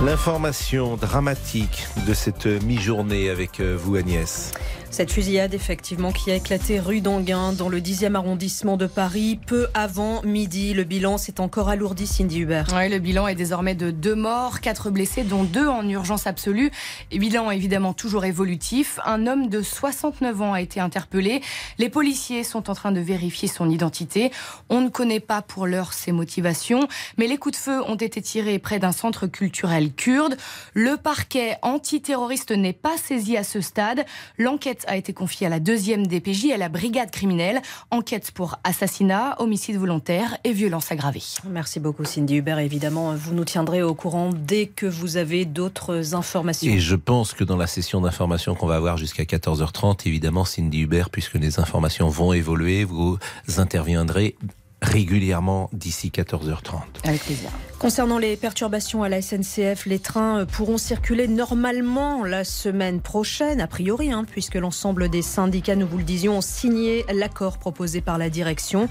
L'information dramatique de cette mi-journée avec euh, vous Agnès. Cette fusillade, effectivement, qui a éclaté rue d'Anguin, dans le 10e arrondissement de Paris, peu avant midi. Le bilan s'est encore alourdi, Cindy Hubert. Oui, le bilan est désormais de deux morts, quatre blessés, dont deux en urgence absolue. Et bilan évidemment toujours évolutif. Un homme de 69 ans a été interpellé. Les policiers sont en train de vérifier son identité. On ne connaît pas pour l'heure ses motivations, mais les coups de feu ont été tirés près d'un centre culturel kurde. Le parquet antiterroriste n'est pas saisi à ce stade. L'enquête a été confiée à la deuxième DPJ, à la brigade criminelle. Enquête pour assassinat, homicide volontaire et violence aggravée. Merci beaucoup Cindy Hubert. Évidemment, vous nous tiendrez au courant dès que vous avez d'autres informations. Et je pense que dans la session d'information qu'on va avoir jusqu'à 14h30, évidemment, Cindy Hubert, puisque les informations vont évoluer, vous interviendrez régulièrement d'ici 14h30. Avec plaisir. Concernant les perturbations à la SNCF, les trains pourront circuler normalement la semaine prochaine, a priori, hein, puisque l'ensemble des syndicats, nous vous le disions, ont signé l'accord proposé par la direction.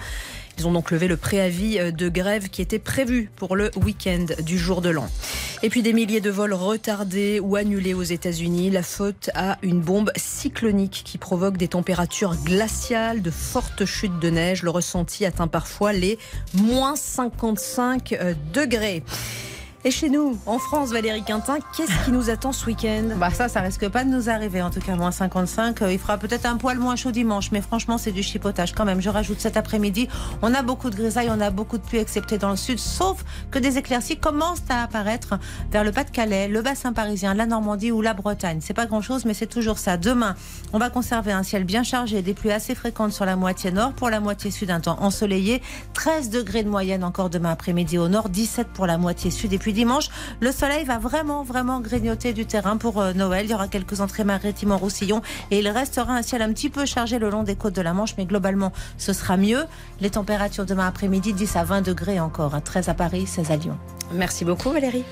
Ils ont donc levé le préavis euh, de grève qui était prévu pour le week-end du jour de l'an. Et puis des milliers de vols retardés ou annulés aux États-Unis. La faute à une bombe cyclonique qui provoque des températures glaciales, de fortes chutes de neige. Le ressenti atteint parfois les moins 55 euh, degrés. Et chez nous, en France, Valérie Quintin, qu'est-ce qui nous attend ce week-end? Bah ça, ça risque pas de nous arriver. En tout cas, moins 55. Euh, il fera peut-être un poil moins chaud dimanche, mais franchement, c'est du chipotage quand même. Je rajoute cet après-midi, on a beaucoup de grisailles, on a beaucoup de pluie, excepté dans le sud, sauf que des éclaircies commencent à apparaître vers le Pas-de-Calais, le bassin parisien, la Normandie ou la Bretagne. C'est pas grand-chose, mais c'est toujours ça. Demain, on va conserver un ciel bien chargé, des pluies assez fréquentes sur la moitié nord, pour la moitié sud, un temps ensoleillé, 13 degrés de moyenne encore demain après-midi au nord, 17 pour la moitié sud, et puis dimanche, le soleil va vraiment, vraiment grignoter du terrain pour euh, Noël. Il y aura quelques entrées maritimes en Roussillon et il restera un ciel un petit peu chargé le long des côtes de la Manche, mais globalement, ce sera mieux. Les températures demain après-midi, 10 à 20 degrés encore, 13 hein. à Paris, 16 à Lyon. Merci beaucoup Valérie.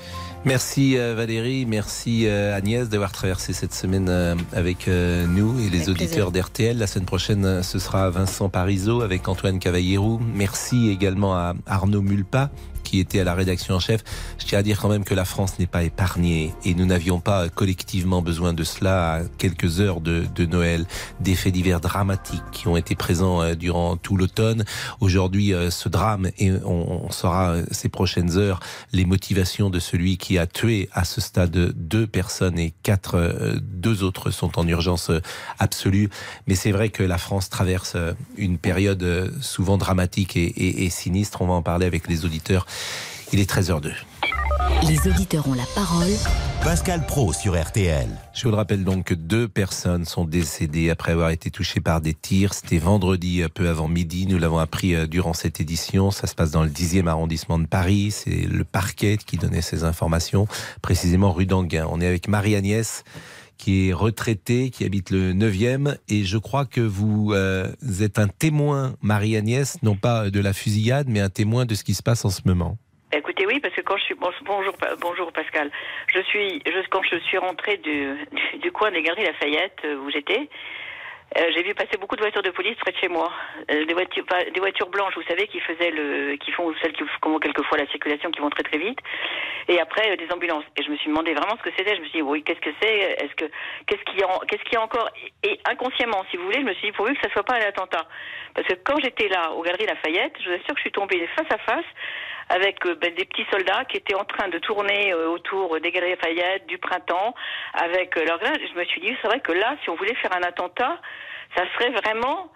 Merci euh, Valérie, merci euh, Agnès d'avoir traversé cette semaine avec nous et les auditeurs d'RTL. La semaine prochaine, ce sera Vincent Parisot avec Antoine Cavallierou. Merci également à Arnaud Mulpa qui était à la rédaction en chef. Je tiens à dire quand même que la France n'est pas épargnée et nous n'avions pas collectivement besoin de cela à quelques heures de, Noël. Des faits divers dramatiques qui ont été présents euh, durant tout l'automne. Aujourd'hui, euh, ce drame et on, saura euh, ces prochaines heures les motivations de celui qui a tué à ce stade deux personnes et quatre, deux autres sont en urgence absolue. Mais c'est vrai que la France traverse une période souvent dramatique et sinistre. On va en parler avec les auditeurs il est 13h02. Les auditeurs ont la parole. Pascal Pro sur RTL. Je vous le rappelle donc que deux personnes sont décédées après avoir été touchées par des tirs. C'était vendredi, peu avant midi. Nous l'avons appris euh, durant cette édition. Ça se passe dans le 10e arrondissement de Paris. C'est le parquet qui donnait ces informations, précisément rue d'Anguin. On est avec Marie-Agnès qui est retraitée, qui habite le 9e. Et je crois que vous euh, êtes un témoin, Marie-Agnès, non pas de la fusillade, mais un témoin de ce qui se passe en ce moment. Écoutez, oui, parce que quand je suis bonjour bonjour Pascal, je suis je, quand je suis rentrée du, du, coin des Galeries Lafayette euh, où j'étais, euh, j'ai vu passer beaucoup de voitures de police près de chez moi, euh, des voitures des voitures blanches, vous savez, qui faisaient le qui font celles qui font quelquefois la circulation, qui vont très très vite, et après des ambulances. Et je me suis demandé vraiment ce que c'était. Je me suis dit oui, qu'est-ce que c'est? Est-ce que qu'est-ce qu'il y a qu'est-ce qu'il y a encore? Et inconsciemment, si vous voulez, je me suis dit pourvu que ça soit pas un attentat, parce que quand j'étais là aux Galeries Lafayette, je vous assure que je suis tombée face à face avec euh, ben, des petits soldats qui étaient en train de tourner euh, autour des Galeries Lafayette, du printemps, avec euh, leur Je me suis dit, c'est vrai que là, si on voulait faire un attentat, ça serait vraiment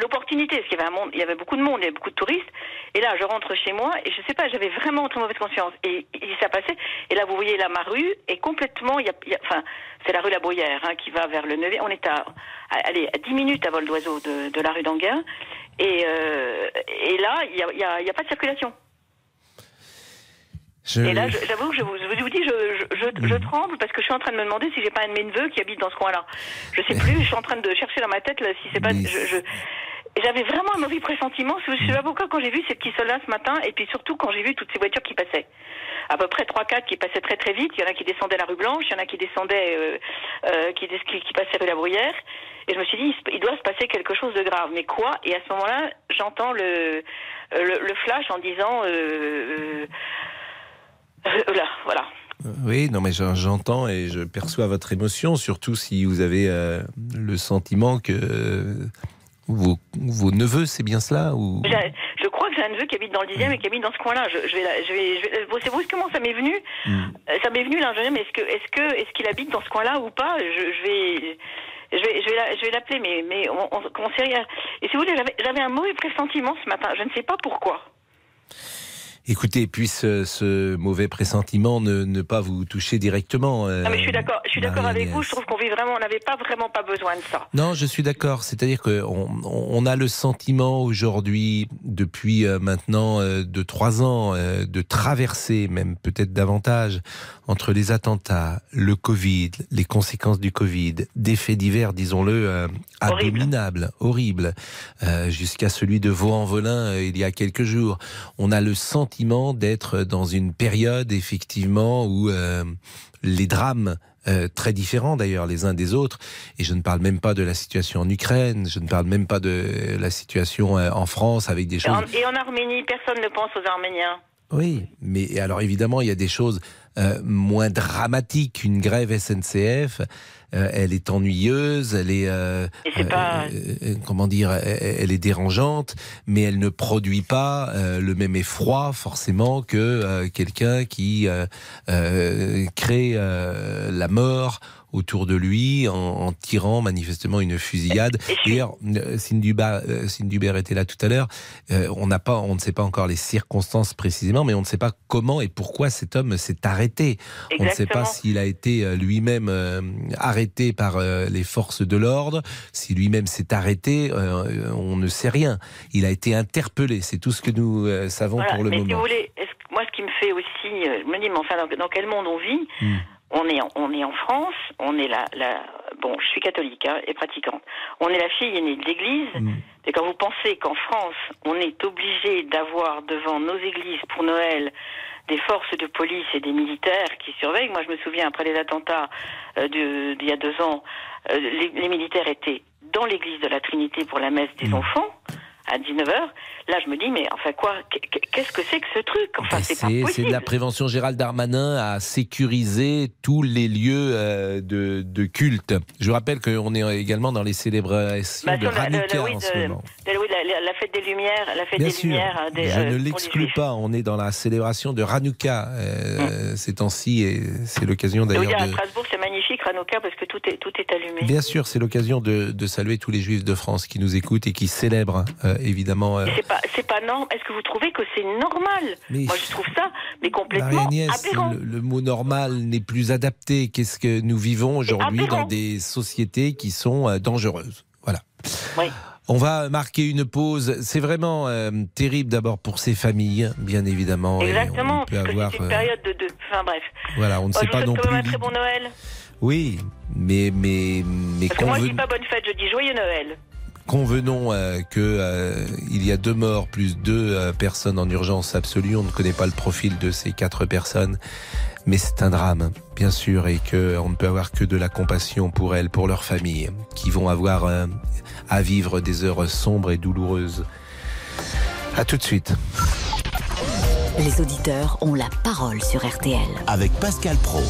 l'opportunité, parce qu'il y avait un monde, il y avait beaucoup de monde, il y avait beaucoup de touristes. Et là, je rentre chez moi et je sais pas, j'avais vraiment très mauvaise conscience. Et, ça passait. Et là, vous voyez là, ma rue est complètement, il y a, enfin, c'est la rue La Boyère hein, qui va vers le 9 On est à, allez, à 10 minutes à vol d'oiseau de, de, la rue d'Anguin. Et, euh, et là, il n'y a, y a, y a, pas de circulation. Et là, j'avoue que je vous, je vous dis, je, je, je, tremble parce que je suis en train de me demander si j'ai pas un de mes neveux qui habite dans ce coin-là. Je sais plus, je suis en train de chercher dans ma tête là, si c'est pas. Je, Et j'avais vraiment un mauvais pressentiment. Je pas pourquoi quand j'ai vu ces petits soldats ce matin, et puis surtout quand j'ai vu toutes ces voitures qui passaient. À peu près 3-4 qui passaient très très vite. Il y en a qui descendaient la rue Blanche, il y en a qui descendaient, euh, euh, qui, qui, qui passaient rue La Bruyère. Et je me suis dit, il doit se passer quelque chose de grave. Mais quoi Et à ce moment-là, j'entends le, le, le flash en disant, euh, euh, euh, là, voilà. Euh, Oui, non, mais j'en- j'entends et je perçois votre émotion, surtout si vous avez euh, le sentiment que euh, vos, vos neveux, c'est bien cela ou... Je crois que j'ai un neveu qui habite dans le 10e et qui habite dans ce coin-là. Je, je vais, je vais, je vais- savez brusquement ça m'est venu? Mm. Euh, Ça m'est venu là. Dis, mais est-ce que, est-ce que, est-ce qu'il habite dans ce coin-là ou pas? Je, je vais, je vais, je vais, la- je vais l'appeler, mais, mais on, on, on sait rien. Et si vous voulez, j'avais, j'avais un mauvais pressentiment ce matin. Je ne sais pas pourquoi. Écoutez, puisse euh, ce mauvais pressentiment ne, ne pas vous toucher directement. euh, Non, mais je suis d'accord. Je suis d'accord avec vous. Je trouve qu'on vit vraiment. On n'avait pas vraiment pas besoin de ça. Non, je suis d'accord. C'est-à-dire qu'on on a le sentiment aujourd'hui, depuis euh, maintenant euh, de trois ans, de traverser, même peut-être davantage, entre les attentats, le Covid, les conséquences du Covid, des faits divers, disons-le, euh, Horrible. abominables, horribles, euh, jusqu'à celui de Vaux-en-Velin il y a quelques jours. On a le sentiment d'être dans une période, effectivement, où euh, les drames euh, très différents d'ailleurs les uns des autres. Et je ne parle même pas de la situation en Ukraine, je ne parle même pas de la situation euh, en France avec des Et choses. en, et en Arménie, personne ne pense aux Arméniens. Oui, mais alors évidemment, il y a des choses euh, moins dramatiques qu'une grève SNCF. Euh, elle est ennuyeuse, elle est, euh, pas- euh, comment dire, elle, est dérangeante, mais elle ne produit pas le même effroi forcément que quelqu'un qui crée la mort autour de lui en, en tirant manifestement une fusillade. D'ailleurs, euh, Ba- euh, Hubert était là tout à l'heure. Euh, on n'a pas, on ne sait pas encore les circonstances précisément, mais on ne sait pas comment et pourquoi cet homme s'est arrêté. On ne sait pas s'il a été euh, lui-même euh, arrêté par euh, les forces de l'ordre, si lui-même s'est arrêté, euh, on ne sait rien. Il a été interpellé, c'est tout ce que nous euh, savons Voilà, pour le mais si moment. vous voulez, moi, ce qui me fait aussi, euh, je me dis, mais enfin, dans, dans quel monde on vit Hmm. On est, en, on est en France, on est la, la, bon, je suis catholique hein, et pratiquante. On est la fille aînée de l'Église. Mm. Et quand vous pensez qu'en France, on est obligé d'avoir devant nos églises pour Noël des forces de police et des militaires qui surveillent. Moi, je me souviens après les attentats euh, de- d'il y a deux ans, euh, les, les militaires étaient dans l'église de la Trinité pour la messe des Mm. enfants à 19h. Là, je me dis, mais enfin quoi Qu- Qu'est-ce que c'est que ce truc? Enfin, Ben, c'est de la prévention. Gérald Darmanin a sécurisé tous les lieux euh, de, de culte. Je rappelle qu'on est également dans les célébrations Bah, de Hanouka oui, en ce moment. de- oui, la, fête des Lumières, la fête Bien des sûr, Lumières. euh, des, je euh, ne l'exclus pas. On est dans la célébration de Hanouka euh, ces temps-ci et c'est l'occasion d'ailleurs à. Strasbourg, magnifique, Hanouka, parce que tout est, tout est allumé. Bien sûr, c'est l'occasion de, de saluer tous les Juifs de France qui nous écoutent et qui célèbrent euh, évidemment. euh, Et C'est pas, c'est pas normal. Est-ce que vous trouvez que c'est normal? Mais- Moi, je trouve ça, mais complètement Marie-Agnès, aberrant. le, le mot normal n'est plus adapté. Qu'est-ce que nous vivons aujourd'hui dans des sociétés qui sont euh, dangereuses? Voilà. Oui. On va marquer une pause. C'est vraiment euh, terrible d'abord pour ces familles, bien évidemment. et Exactement, on peut parce que avoir, c'est une période de, de- Enfin bref. voilà, on ne sait pas vous non plus. un très bon Noël. Oui, mais mais mais Parce que moi, je dis pas bonne fête, je dis joyeux Noël. convenons euh, que euh, il y a deux morts plus deux euh, personnes en urgence absolue. On ne connaît pas le profil de ces quatre personnes, mais c'est un drame, bien sûr, et que on ne peut avoir que de la compassion pour elles, pour leurs familles, qui vont avoir euh, à vivre des heures sombres et douloureuses. À tout de suite. Les auditeurs ont la parole sur RTL. Avec Pascal Pro.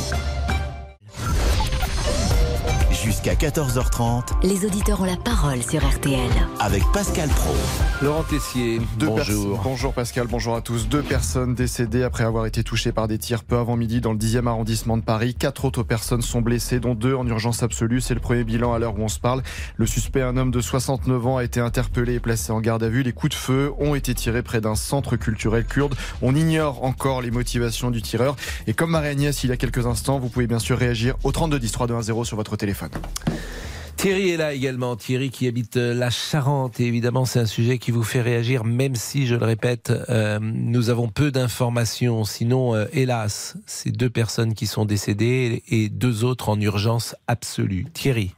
Jusqu'à 14h30 Les auditeurs ont la parole sur RTL. avec Pascal Pro. Laurent Tessier, Deux bonjour. Bonjour Pascal, bonjour à tous. Deux personnes décédées après avoir été touchées par des tirs peu avant midi dans le 10e arrondissement de Paris. Quatre autres personnes sont blessées, dont deux en urgence absolue. C'est le premier bilan à l'heure où on se parle. Le suspect, un homme de 69 ans, a été interpellé et placé en garde à vue. Les coups de feu ont été tirés près d'un centre culturel kurde. On ignore encore les motivations du tireur. Et comme Marie-Agnès il y a quelques instants, vous pouvez bien sûr réagir au 3210 3210 sur votre téléphone. Thierry est là également. Thierry qui habite euh, la Charente. Et évidemment, c'est un sujet qui vous fait réagir, même si, je le répète, euh, nous avons peu d'informations. Sinon, euh, hélas, c'est deux personnes qui sont décédées et deux autres en urgence absolue. Thierry.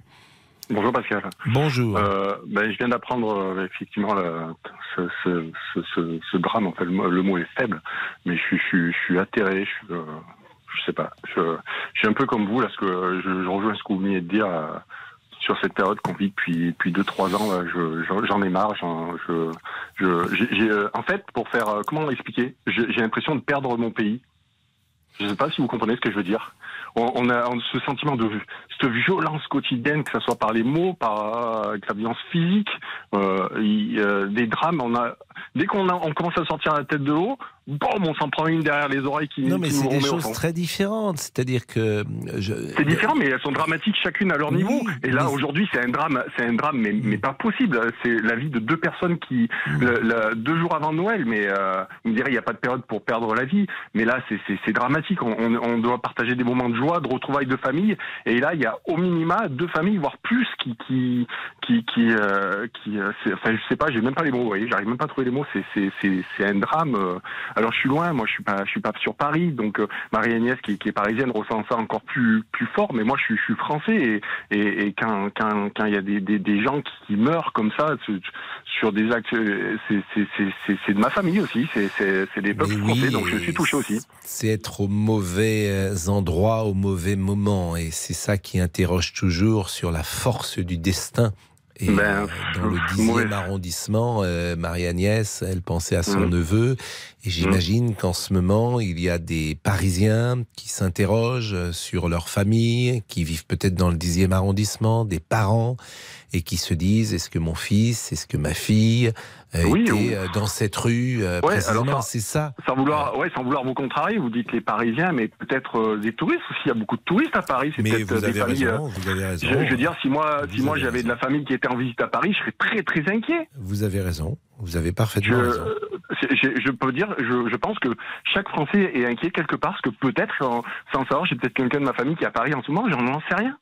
Bonjour Pascal. Bonjour. Euh, ben, je viens d'apprendre effectivement le, ce, ce, ce, ce, drame. En fait, le, mot est faible, mais je suis, je suis, je suis atterré. Je, suis, je sais pas. Je, je, suis un peu comme vous là, que je, je rejoins ce que vous venez de dire euh, sur cette période qu'on vit depuis depuis deux trois ans. J'en ai marre. je, je, en fait, pour faire euh, comment expliquer, j'ai l'impression de perdre mon pays. Je ne sais pas si vous comprenez ce que je veux dire on, a ce sentiment de cette violence quotidienne, que ce soit par les mots, par euh, la violence physique, euh, euh, des drames. On a dès qu'on on commence à sortir la tête de l'eau, on s'en prend une derrière les oreilles qui Non, mais c'est des choses très différentes. C'est-à-dire que. C'est différent, mais elles sont dramatiques chacune à leur niveau. Et là, aujourd'hui, c'est un drame, c'est un drame, mais, mais pas possible. C'est la vie de deux personnes qui, mm. deux jours avant Noël, mais euh, vous me direz, il n'y a pas de période pour perdre la vie. Mais là, c'est dramatique. On, on, doit partager des moments de joie, de retrouvailles de famille. Et là, il y a au minima deux familles, voire plus, qui, qui, qui, qui, euh, qui euh, enfin, je sais pas, j'ai même pas les mots. Vous voyez, j'arrive même pas à trouver les mots. C'est un drame. Euh, alors je suis loin, moi je suis pas, je suis pas sur Paris, donc euh, Marie-Agnès qui, qui, est parisienne ressent ça encore plus plus fort. Mais moi je suis, je suis français et, et, et quand quand quand il y a des, des, des, gens qui meurent comme ça sur des actes, c'est de ma famille aussi, c'est des peuples français, donc je suis touché aussi. C'est être au mauvais endroit au mauvais moment, et c'est ça qui interroge toujours sur la force du destin. Et ben, euh, dans le 10e arrondissement, euh, Marie-Agnès, elle pensait à son mmh. neveu. Et j'imagine mmh. qu'en ce moment, il y a des Parisiens qui s'interrogent sur leur famille, qui vivent peut-être dans le 10e arrondissement, des parents, et qui se disent, est-ce que mon fils, est-ce que ma fille euh, était euh, dans cette rue euh, précisément C'est ça. Sans vouloir, ouais, sans vouloir vous contrarier, vous dites les Parisiens, mais peut-être des touristes aussi. Il y a beaucoup de touristes à Paris. C'est mais vous avez, raison, vous avez raison. Je, veux dire, si moi, si moi j'avais de la famille qui était en visite à Paris, je serais très très inquiet. Vous avez raison. Vous avez parfaitement je, raison. Je, je, peux dire, je, je, pense que chaque Français est inquiet quelque part, parce que peut-être, sans, savoir, j'ai peut-être quelqu'un de ma famille qui est à Paris en ce moment, je n'en sais rien.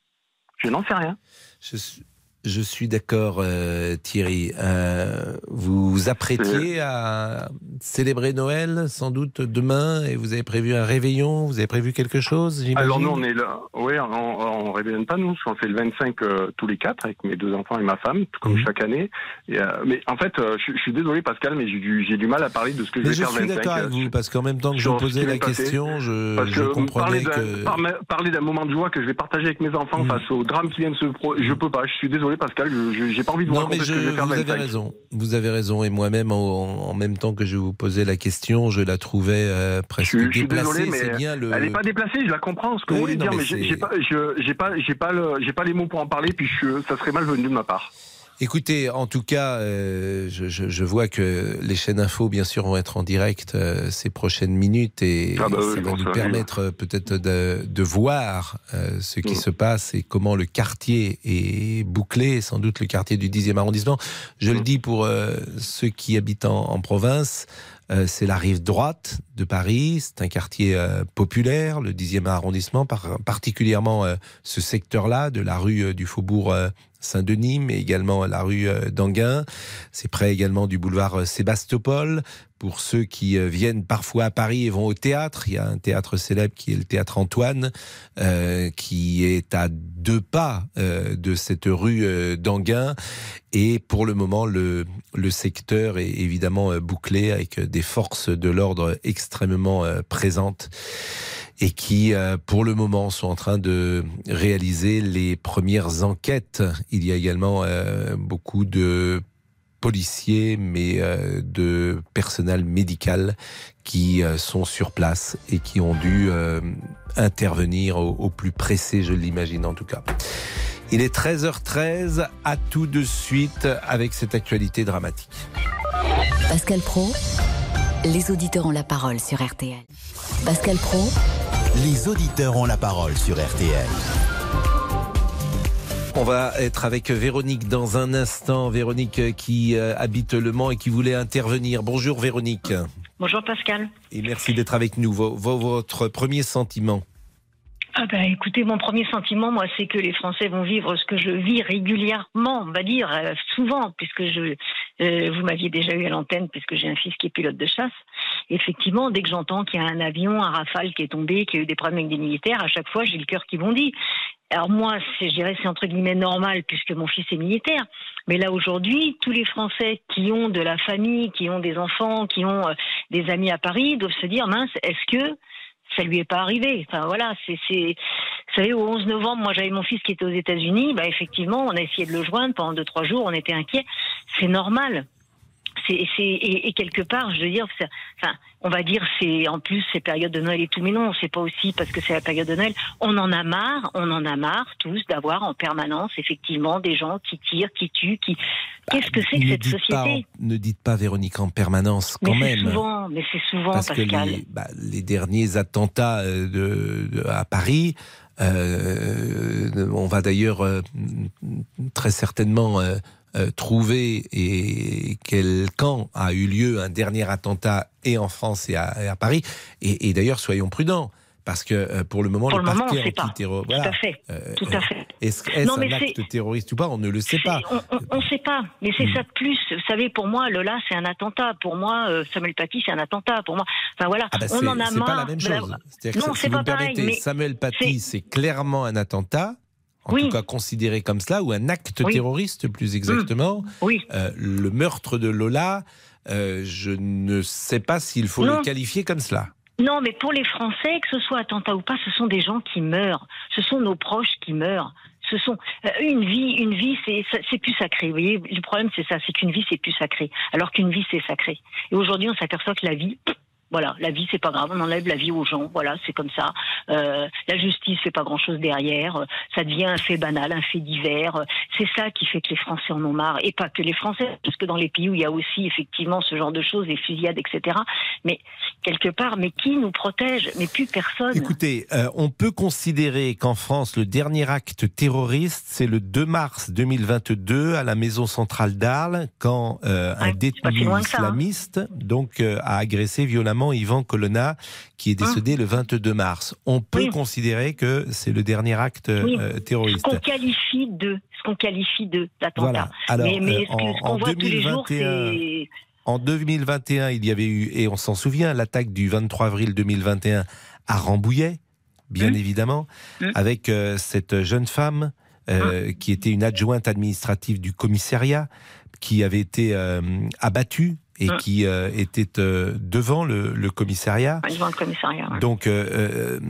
Je n'en sais rien. Je suis, je suis d'accord, euh, Thierry. Euh, vous apprêtiez à célébrer Noël, sans doute demain, et vous avez prévu un réveillon Vous avez prévu quelque chose Alors nous, on est là. Oui, on, on réveillonne pas nous. On fait le 25 euh, tous les quatre avec mes deux enfants et ma femme, comme mhm. chaque année. Et, mais en fait, je, suis désolé, Pascal, mais j'ai du, du, mal à parler de ce que je vais faire le 25. Je suis d'accord avec vous, parce qu'en même temps que je vous posais la question, je, je comprenais que parler d'un moment de joie que je vais partager avec mes enfants mhm. face au drame qui vient de se, je peux pas. Je suis désolé. Pascal, j'ai pas envie de vous non, mais je, Vous avez raison. Vous avez raison. Et moi-même, en, même temps que je vous posais la question, je la trouvais euh, presque je, déplacée. mais bien le... Elle n'est pas déplacée. Je la comprends ce que vous voulez dire, mais j'ai pas, j'ai pas, j'ai pas, j'ai pas les mots pour en parler. Puis ça serait malvenu de ma part. Écoutez, en tout cas, euh, je, je, je, vois que les chaînes info, bien sûr, vont être en direct euh, ces prochaines minutes et ah bah ça va nous permettre euh, peut-être de, de, voir euh, ce qui mm. se passe et comment le quartier est bouclé, sans doute le quartier du 10e arrondissement. Je le mm. dis pour ceux qui habitent en, en province. c'est la rive droite de Paris, c'est un quartier populaire, le 10e arrondissement, par, particulièrement ce secteur-là de la rue du Faubourg Saint-Denis, mais également la rue euh, d'Anguin. C'est près également du boulevard euh, Sébastopol. Pour ceux qui euh, viennent parfois à Paris et vont au théâtre, il y a un théâtre célèbre qui est le théâtre Antoine, qui est à deux pas de cette rue d'Anguin. Et pour le moment, le secteur est évidemment bouclé avec des forces de l'ordre extrêmement présentes et qui, euh, pour le moment, sont en train de réaliser les premières enquêtes. Il y a également euh, beaucoup de policiers, mais euh, de personnel médical qui sont sur place et qui ont dû intervenir au, au, plus pressé, je l'imagine en tout cas. Il est 13h13, à tout de suite avec cette actualité dramatique. Pascal Pro, les auditeurs ont la parole sur RTL. Pascal Pro, les auditeurs ont la parole sur RTL. On va être avec Véronique dans un instant. Véronique qui euh, habite Le Mans et qui voulait intervenir. Bonjour Véronique. Bonjour Pascal. Et merci d'être avec nous. votre premier sentiment ah ben, écoutez, mon premier sentiment, moi, c'est que les Français vont vivre ce que je vis régulièrement, on va dire euh, souvent, puisque je Euh, vous m'aviez déjà eu à l'antenne puisque j'ai un fils qui est pilote de chasse. Effectivement, dès que j'entends qu'il y a un avion, un rafale qui est tombé, qu'il y a eu des problèmes avec des militaires, à chaque fois j'ai le cœur qui bondit. Alors moi, je dirais c'est entre guillemets normal puisque mon fils est militaire. Mais là aujourd'hui, tous les Français qui ont de la famille, qui ont des enfants, qui ont euh, des amis à Paris, doivent se dire mince, est-ce que ça lui est pas arrivé. Enfin voilà, c'est, vous savez, au 11 novembre, moi j'avais mon fils qui était aux États-Unis. Bah effectivement, on a essayé de le joindre pendant deux trois jours. On était inquiets. C'est normal. C'est, c'est et, quelque part, je veux dire, enfin, on va dire, c'est en plus c'est période de Noël et tout, mais non, c'est pas aussi parce que c'est la période de Noël. On en a marre, on en a marre tous d'avoir en permanence effectivement des gens qui tirent, qui tuent, qui. Bah, Qu'est-ce que c'est que cette société Ne dites pas Véronique en permanence quand mais même. Souvent, mais c'est souvent parce Pascal. que les, bah, les derniers attentats euh, de, à Paris. Euh, on va d'ailleurs euh, très certainement euh, euh, trouver et quel camp a eu lieu un dernier attentat et en France et à, et à Paris. Et, et d'ailleurs, soyons prudents. Parce que euh, pour le moment, pour le, le moment, parquet antiterroriste. Voilà. Tout à fait. Euh, tout à fait. Est-ce est un acte terroriste ou pas? On ne le sait pas. On ne sait pas. Mais c'est hmm. ça de plus. Vous savez, pour moi, Lola, c'est un attentat. Pour moi, euh, Samuel Paty, c'est un attentat. Pour moi, enfin voilà, ah bah on en a marre. C'est pas la même chose. Non, c'est pas pareil. Mais Samuel Paty, c'est clairement un attentat en oui. tout cas considéré comme cela, ou un acte oui. terroriste plus exactement. Mmh. Oui. Euh, le meurtre de Lola, euh, je ne sais pas s'il faut non. le qualifier comme cela. Non, mais pour les Français, que ce soit attentat ou pas, ce sont des gens qui meurent. Ce sont nos proches qui meurent. Ce sont euh, une vie, une vie, c'est c'est plus sacré. Vous voyez, le problème c'est ça, c'est qu'une vie c'est plus sacré, alors qu'une vie c'est sacré. Et aujourd'hui, on s'aperçoit que la vie, voilà, la vie c'est pas grave, on enlève la vie aux gens, voilà, c'est comme ça. Euh, la justice fait pas grand chose derrière, ça devient un fait banal, un fait divers. C'est ça qui fait que les Français en ont marre, et pas que les Français, parce que dans les pays où il y a aussi effectivement ce genre de choses, des fusillades, etc. Mais quelque part, mais qui nous protège? Mais plus personne. Écoutez, euh, on peut considérer qu'en France, le dernier acte terroriste, c'est le 2 mars 2022 à la maison centrale d'Arles, quand euh, un ouais, détenu ça, islamiste hein. donc a agressé violemment Ivan Colonna, qui est décédé hein le 22 mars. On peut oui. considérer que c'est le dernier acte oui. euh, terroriste. Ce qu'on qualifie de, ce qu'on qualifie de d'attentat. Voilà. Alors, mais, mais euh, ce, qu'on en, voit tous les jours, c'est en 2021, il y avait eu, et on s'en souvient, l'attaque du 23 avril 2021 à Rambouillet, bien mmh. évidemment, mmh. avec euh, cette jeune femme euh, mmh. qui était une adjointe administrative du commissariat, qui avait été euh, abattue et mmh. qui euh, était euh, devant le, le, commissariat. Devant le commissariat. Ouais. Donc, euh,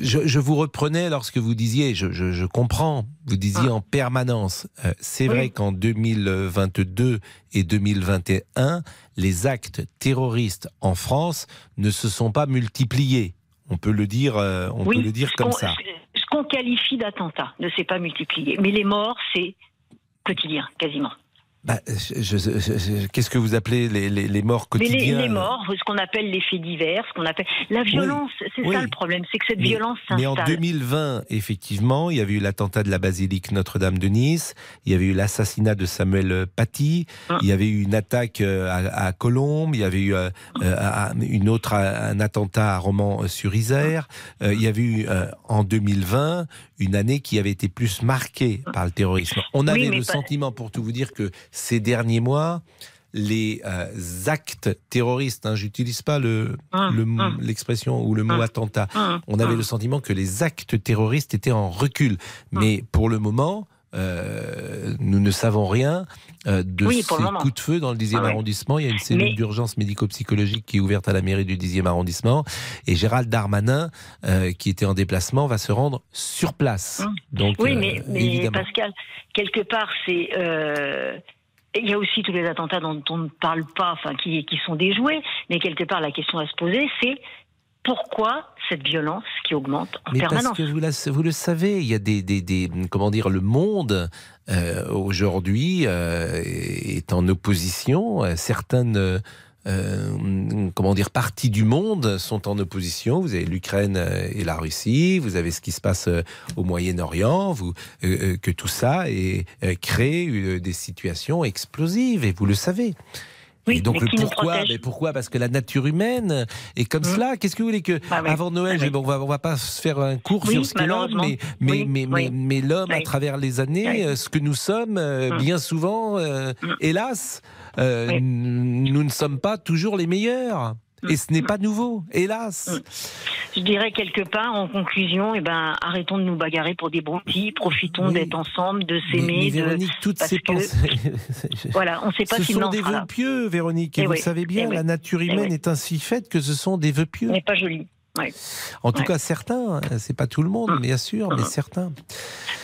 je, je, vous reprenais lorsque vous disiez, je, je, je comprends, vous disiez mmh. en permanence, c'est oui. vrai qu'en 2022 et 2021, les actes terroristes en France ne se sont pas multipliés. On peut le dire, on oui, peut le dire comme ça. Ce qu'on qualifie d'attentat ne s'est pas multiplié, mais les morts, c'est quotidien, quasiment. Bah, Qu'est-ce que vous appelez les, les, les morts quotidiens les, les, morts, ce qu'on appelle les faits divers, ce qu'on appelle la violence. Oui, c'est oui. ça le problème, c'est que cette mais, violence s'installe. Mais en 2020, effectivement, il y avait eu l'attentat de la basilique Notre-Dame de Nice, il y avait eu l'assassinat de Samuel Paty, hum. il y avait eu une attaque à, à Colombes, il y avait eu euh, euh, une autre un attentat à Romans-sur-Isère, euh, il y avait eu en 2020 une année qui avait été plus marquée par le terrorisme. On avait le pas... sentiment, pour tout vous dire, que ces derniers mois, les euh, actes terroristes, hein, j'utilise pas le l'expression le, ou le mot attentat, on avait le sentiment que les actes terroristes étaient en recul. Mais pour le moment, euh, nous ne savons rien euh, de oui, ces coups de feu dans le 10e ah, arrondissement. Il y a une cellule Mais... d'urgence médico-psychologique qui est ouverte à la mairie du 10e arrondissement. Et Gérald Darmanin, euh, qui était en déplacement, va se rendre sur place. Donc, oui, mais, mais Pascal, quelque part, c'est il y a aussi tous les attentats dont on ne parle pas, enfin qui, qui sont déjoués, mais quelque part la question à se poser, c'est pourquoi cette violence qui augmente en Mais permanence parce que vous, la, vous, le savez, il y a des, des, des comment dire, le monde euh, aujourd'hui euh, est en opposition. Certaines euh, comment dire, parties du monde sont en opposition. Vous avez l'Ukraine et la Russie, vous avez ce qui se passe au Moyen-Orient, vous, euh, que tout ça est, euh, crée des situations explosives, et vous le savez. et donc le pourquoi mais Pourquoi? Parce que la nature humaine est comme mmh. cela. Qu'est-ce que vous voulez que bah avant Noël, bah on va va pas se faire un cours sur ce qu'est l'homme, mais mais mais, mais, mais l'homme à travers les années, euh, ce que nous sommes, euh, mmh. bien souvent, euh, mmh. hélas, nous ne sommes pas toujours les meilleurs. Et ce n'est pas nouveau, hélas. Je dirais quelque part, en conclusion, eh ben, arrêtons de nous bagarrer pour des brontis, profitons d'être ensemble, de s'aimer. Mais, Véronique, toutes ces pensées. voilà, on ne sait pas ce sont des vœux pieux, Véronique. Et, eh vous savez bien, eh la nature eh humaine est ainsi faite que ce sont des vœux pieux. N'est pas joli. En tout cas, certains, hein, c'est pas tout le monde, hum. bien sûr, mais hum. certains.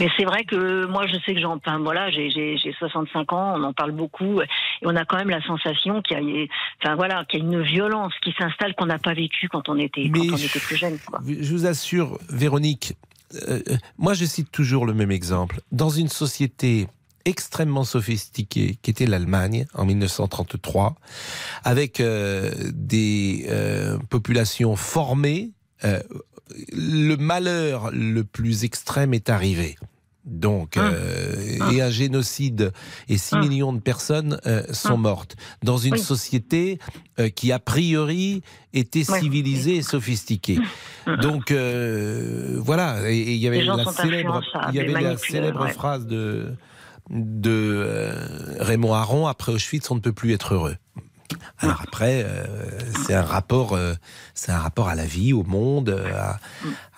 Mais c'est vrai que moi, je sais que j'en, enfin, voilà, j'ai 65 ans, on en parle beaucoup, et on a quand même la sensation qu'il y a, enfin voilà, qu'il y a une violence qui s'installe qu'on n'a pas vécue quand on était, quand on était plus jeune. Je vous assure, Véronique, euh, euh, moi, je cite toujours le même exemple. Dans une société extrêmement sophistiquée qui était l'Allemagne en 1933, avec euh, des euh, populations formées, euh, le malheur le plus extrême est arrivé. Donc, ah. Ah. et un génocide et 6 ah. millions de personnes sont mortes dans une société qui a priori était civilisée et sophistiquée. Donc voilà, et il y avait la célèbre, il y avait la célèbre phrase de de euh, Raymond Aron, après Auschwitz, on ne peut plus être heureux. Alors après, euh, c'est un rapport, euh, c'est un rapport à la vie, au monde,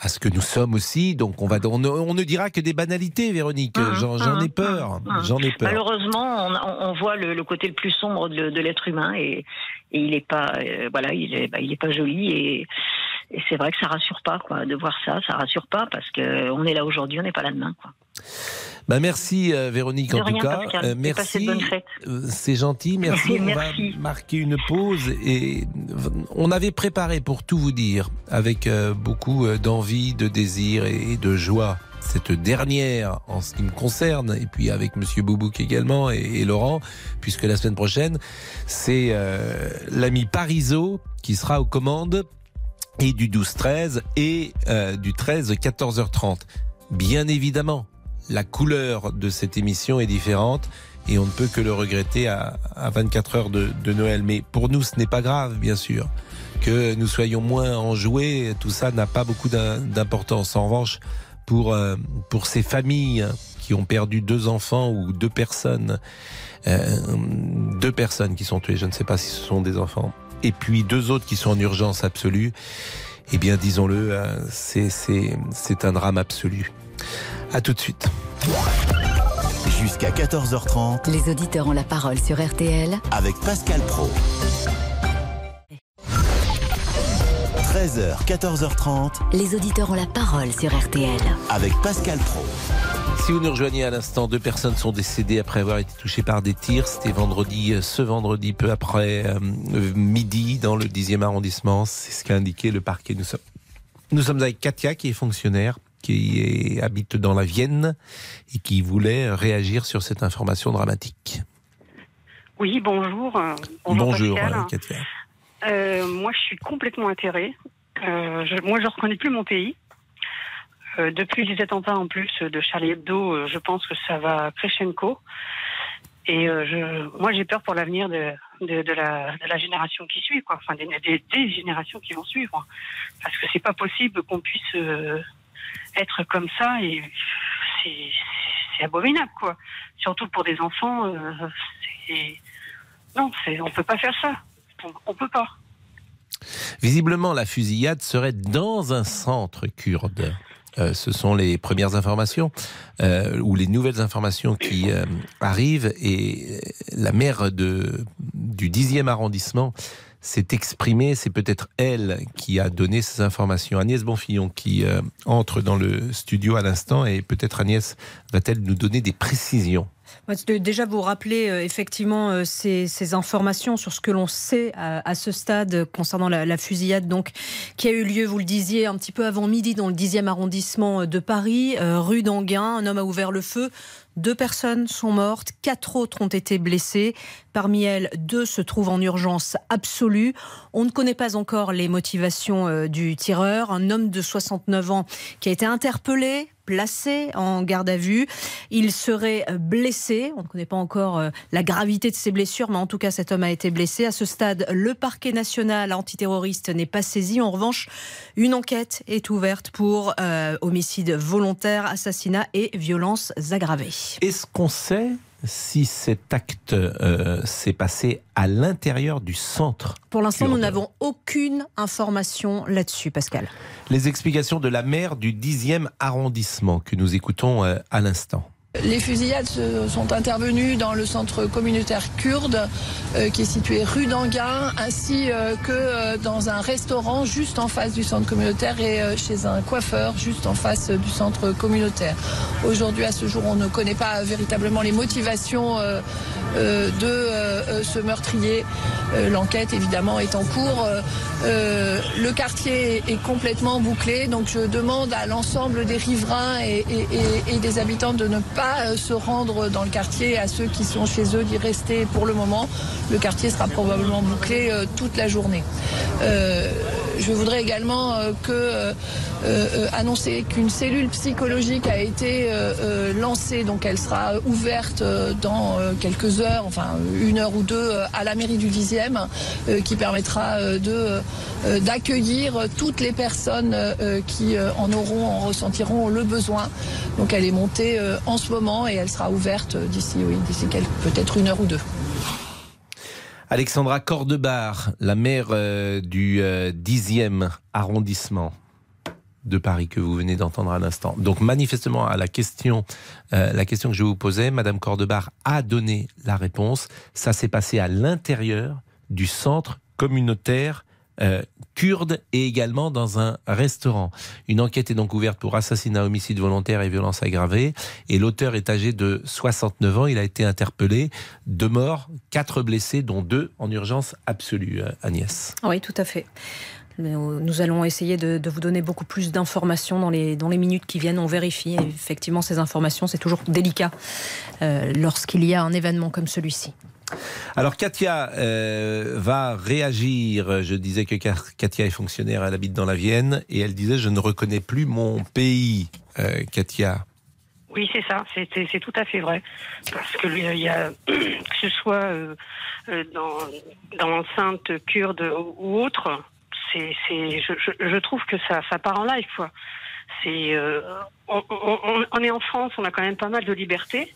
à, ce que nous sommes aussi. Donc on va, on ne, dira que des banalités, Véronique. Mmh, j'en ai mmh, peur. J'en ai peur. Malheureusement, on, voit le, côté le plus sombre de, l'être humain et, il n'est pas, voilà, il est, bah, il est pas joli et, c'est vrai que ça rassure pas, quoi, de voir ça. Ça rassure pas parce que on est là aujourd'hui, on n'est pas là demain, quoi. Bah merci euh, Véronique en tout cas. Euh, merci. Euh, c'est gentil, merci. On va marquer une pause et on avait préparé pour tout vous dire avec beaucoup d'envie, de désir et de joie cette dernière en ce qui me concerne, et puis avec Monsieur Boubouk également et, Laurent, puisque la semaine prochaine, c'est l'ami Parisot qui sera aux commandes et du 12-13 et du 13-14h30. Bien évidemment, la couleur de cette émission est différente et on ne peut que le regretter à, 24 heures de, Noël. Mais pour nous, ce n'est pas grave, bien sûr. Que nous soyons moins enjoués, tout ça n'a pas beaucoup d'importance. En revanche, pour, euh, pour ces familles qui ont perdu deux enfants ou deux personnes, euh, deux personnes qui sont tuées, je ne sais pas si ce sont des enfants, et puis deux autres qui sont en urgence absolue, eh bien, disons-le, euh, c'est un drame absolu. À tout de suite. Jusqu'à 14h30. Les auditeurs ont la parole sur RTL. Avec Pascal Pro. 13h, 14h30. Les auditeurs ont la parole sur RTL. Avec Pascal Pro. Si vous nous rejoignez à l'instant, deux personnes sont décédées après avoir été touchées par des tirs. C'était vendredi, euh, ce vendredi, peu après euh, midi, dans le 10e arrondissement. C'est ce qu'a indiqué le parquet. Nous sommes, nous sommes avec Katia, qui est fonctionnaire qui habite dans la Vienne et qui voulait réagir sur cette information dramatique. Oui, bonjour. Bonjour, euh, Katia. Euh, moi, je suis complètement atterrée. Euh, moi, je ne reconnais plus mon pays. depuis les attentats en plus de Charlie Hebdo, je pense que ça va crescendo. Et je, moi, j'ai peur pour l'avenir de, de, la, de, la, génération qui suit, quoi. Enfin, des, des, générations qui vont suivre. Parce que c'est pas possible qu'on puisse être comme ça et c'est abominable quoi. Surtout pour des enfants, euh, non, on peut pas faire ça. On, on peut pas. Visiblement, la fusillade serait dans un centre kurde. Euh, ce sont les premières informations euh, ou les nouvelles informations qui arrivent et la maire de, du 10e arrondissement s'est exprimée. C'est peut-être elle qui a donné ces informations. Agnès Bonfillon qui euh, entre dans le studio à l'instant et peut-être Agnès va-t-elle nous donner des précisions Déjà, vous rappeler euh, effectivement euh, ces, informations sur ce que l'on sait à, ce stade concernant la, fusillade donc, qui a eu lieu, vous le disiez, un petit peu avant midi dans le 10e arrondissement de Paris, rue d'Anguin. Un homme a ouvert le feu deux personnes sont mortes, quatre autres ont été blessées. Parmi elles, deux se trouvent en urgence absolue. On ne connaît pas encore les motivations euh, du tireur. Un homme de 69 ans qui a été interpellé placé en garde à vue. Il serait blessé. On ne connaît pas encore euh, la gravité de ses blessures, mais en tout cas, cet homme a été blessé. À ce stade, le parquet national antiterroriste n'est pas saisi. En revanche, une enquête est ouverte pour euh, homicide volontaire, assassinat et violences aggravées. Est-ce qu'on sait si cet acte euh, s'est passé à l'intérieur du centre Pour l'instant, nous n'avons aucune information là-dessus, Pascal. Les explications de la maire du 10e arrondissement que nous écoutons euh, à l'instant. Les fusillades sont intervenues dans le centre communautaire kurde euh, qui est situé rue d'Anguin ainsi euh, que euh, dans un restaurant juste en face du centre communautaire et chez un coiffeur juste en face du centre communautaire. Aujourd'hui à ce jour on ne connaît pas véritablement les motivations de ce meurtrier. L'enquête évidemment est en cours. Le quartier est complètement bouclé donc je demande à l'ensemble des riverains et, des habitants de ne pas euh, se rendre dans le quartier, à ceux qui sont chez eux d'y rester pour le moment. Le quartier sera probablement bouclé euh, toute la journée. Euh, je voudrais également que, annoncer qu'une cellule psychologique a été lancée, donc elle sera ouverte dans quelques heures, enfin une heure ou deux, à la mairie du 10e, qui permettra d'accueillir toutes les personnes qui en auront, en ressentiront le besoin. Donc elle est montée en ce moment et elle sera ouverte d'ici oui, d'ici peut-être une heure ou deux. Alexandra Cordebar, la maire euh, du 10e euh, arrondissement de Paris que vous venez d'entendre à l'instant. Donc manifestement à la question, euh, la question que je vous posais, Madame Cordebar a donné la réponse. Ça s'est passé à l'intérieur du centre communautaire euh, kurde et également dans un restaurant. Une enquête est donc ouverte pour assassinat, homicide volontaire et violence aggravée. Et l'auteur est âgé de 69 ans. Il a été interpellé. Deux morts, quatre blessés, dont deux en urgence absolue, Agnès. Oui, tout à fait. Nous allons essayer de, vous donner beaucoup plus d'informations dans les, dans les minutes qui viennent. On vérifie. effectivement, ces informations, c'est toujours délicat euh, lorsqu'il y a un événement comme celui-ci. Alors Katia euh, va réagir. Je disais que Katia est fonctionnaire, elle habite dans la Vienne, et elle disait je ne reconnais plus mon pays. Euh, Katia. Oui, c'est ça, c'est tout à fait vrai. Parce que il y a, que ce soit euh, dans, l'enceinte kurde ou autre, je, trouve que ça, part en live, on, on, est en France, on a quand même pas mal de liberté.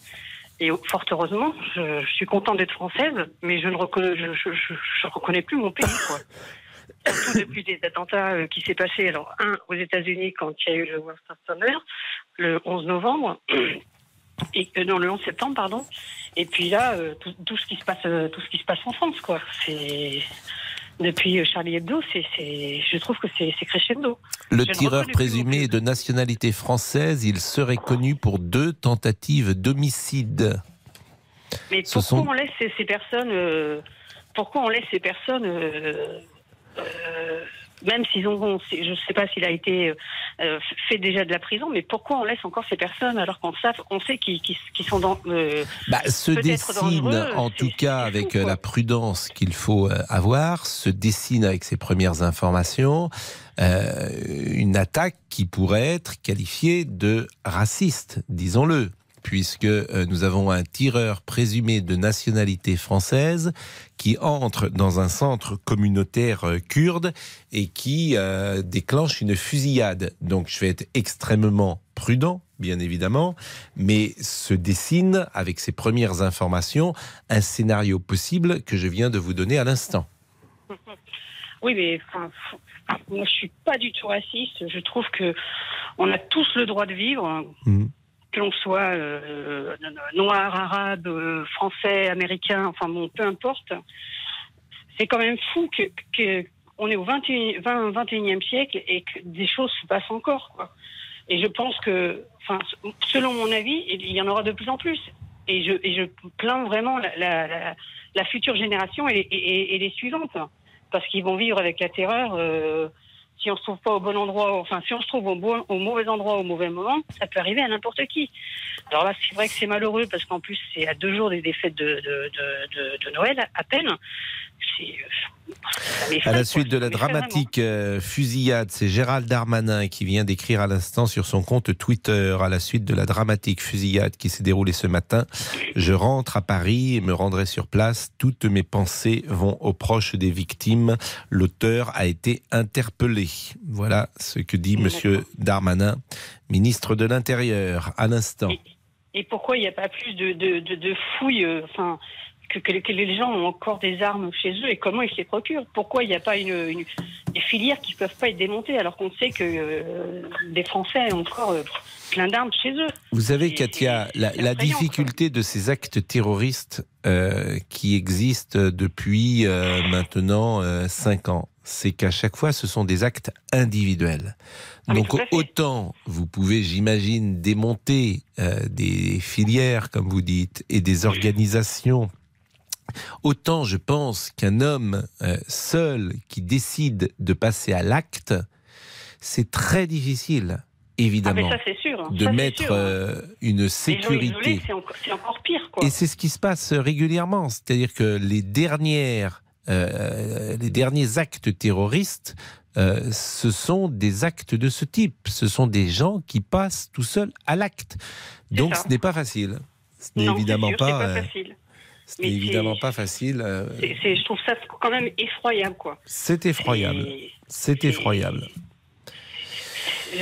Et fort heureusement, je, suis contente d'être française, mais je ne reconnais, je, reconnais plus mon pays. Quoi. Surtout depuis des attentats euh, qui s'est passé, alors un aux États-Unis quand il y a eu le World Trade le 11 novembre, et euh, non le 11 septembre pardon, et puis là euh, tout, tout, ce qui se passe, tout ce qui se passe en France quoi. C'est depuis euh, Charlie Hebdo, c'est, je trouve que c'est, crescendo. Le tireur présumé de nationalité française, il serait connu pour deux tentatives d'homicide. Mais pourquoi on laisse ces, personnes, euh, pourquoi on laisse ces personnes euh, même s'ils ont, je ne sais pas s'il a été euh, fait déjà de la prison, mais pourquoi on laisse encore ces personnes alors qu'on sait, on sait qu'ils sont dans. Euh, bah, se dessine, en tout cas, avec euh, la prudence qu'il faut avoir, se dessine avec ses premières informations. une attaque qui pourrait être qualifiée de raciste, disons-le puisque euh, nous avons un tireur présumé de nationalité française qui entre dans un centre communautaire euh, kurde et qui euh, déclenche une fusillade. Donc je vais être extrêmement prudent, bien évidemment, mais se dessine, avec ces premières informations, un scénario possible que je viens de vous donner à l'instant. Oui, mais moi je suis pas du tout raciste. Je trouve que on a tous le droit de vivre. Mmh que l'on soit euh, noir, arabe, euh, français, américain, enfin bon, peu importe. C'est quand même fou que, on est au 21, 20, 21e siècle et que des choses se passent encore. Et je pense que, selon mon avis, il y en aura de plus en plus. Et je, plains vraiment la, future génération et, les suivantes, parce qu'ils vont vivre avec la terreur. Euh, si on se trouve pas au bon endroit, enfin si on se trouve au, bon, au mauvais endroit au mauvais moment, ça peut arriver à n'importe qui. Alors là, c'est vrai que c'est malheureux parce qu'en plus c'est à deux jours des, fêtes de, de, de, de, Noël à peine. C'est À la suite de la dramatique euh, fusillade, c'est Gérald Darmanin qui vient d'écrire à l'instant sur son compte Twitter, à la suite de la dramatique fusillade qui s'est déroulée ce matin, je rentre à Paris et me rendrai sur place. Toutes mes pensées vont aux proches des victimes. L'auteur a été interpellé. Voilà ce que dit Monsieur Darmanin, ministre de l'Intérieur, à l'instant. Et pourquoi il n'y a pas plus de, de, de, de fouilles, euh, enfin, que, que, que les gens ont encore des armes chez eux et comment ils se les procurent Pourquoi il n'y a pas une, une, des filières qui ne peuvent pas être démontées alors qu'on sait que euh, des Français ont encore euh, plein d'armes chez eux Vous savez, Katia, la, la difficulté de ces actes terroristes euh, qui existent depuis euh, maintenant euh, cinq ans, c'est qu'à chaque fois, ce sont des actes individuels. Ah, Donc autant vous pouvez, j'imagine, démonter euh, des filières, comme vous dites, et des organisations. Autant je pense qu'un homme euh, seul qui décide de passer à l'acte, c'est très difficile, évidemment, Ah, ça, c'est sûr. de Ça, mettre sûr. euh, une sécurité. c'est encore, pire, quoi. Et c'est ce qui se passe régulièrement, c'est-à-dire que les dernières, euh, les derniers actes terroristes, euh, ce sont des actes de ce type. Ce sont des gens qui passent tout seuls à l'acte. Donc ce n'est pas facile. Ce n'est évidemment sûr, pas. pas facile. Ce n'est évidemment pas facile. euh, c'est- je trouve ça quand même effroyable, quoi. C'est effroyable. C'est effroyable.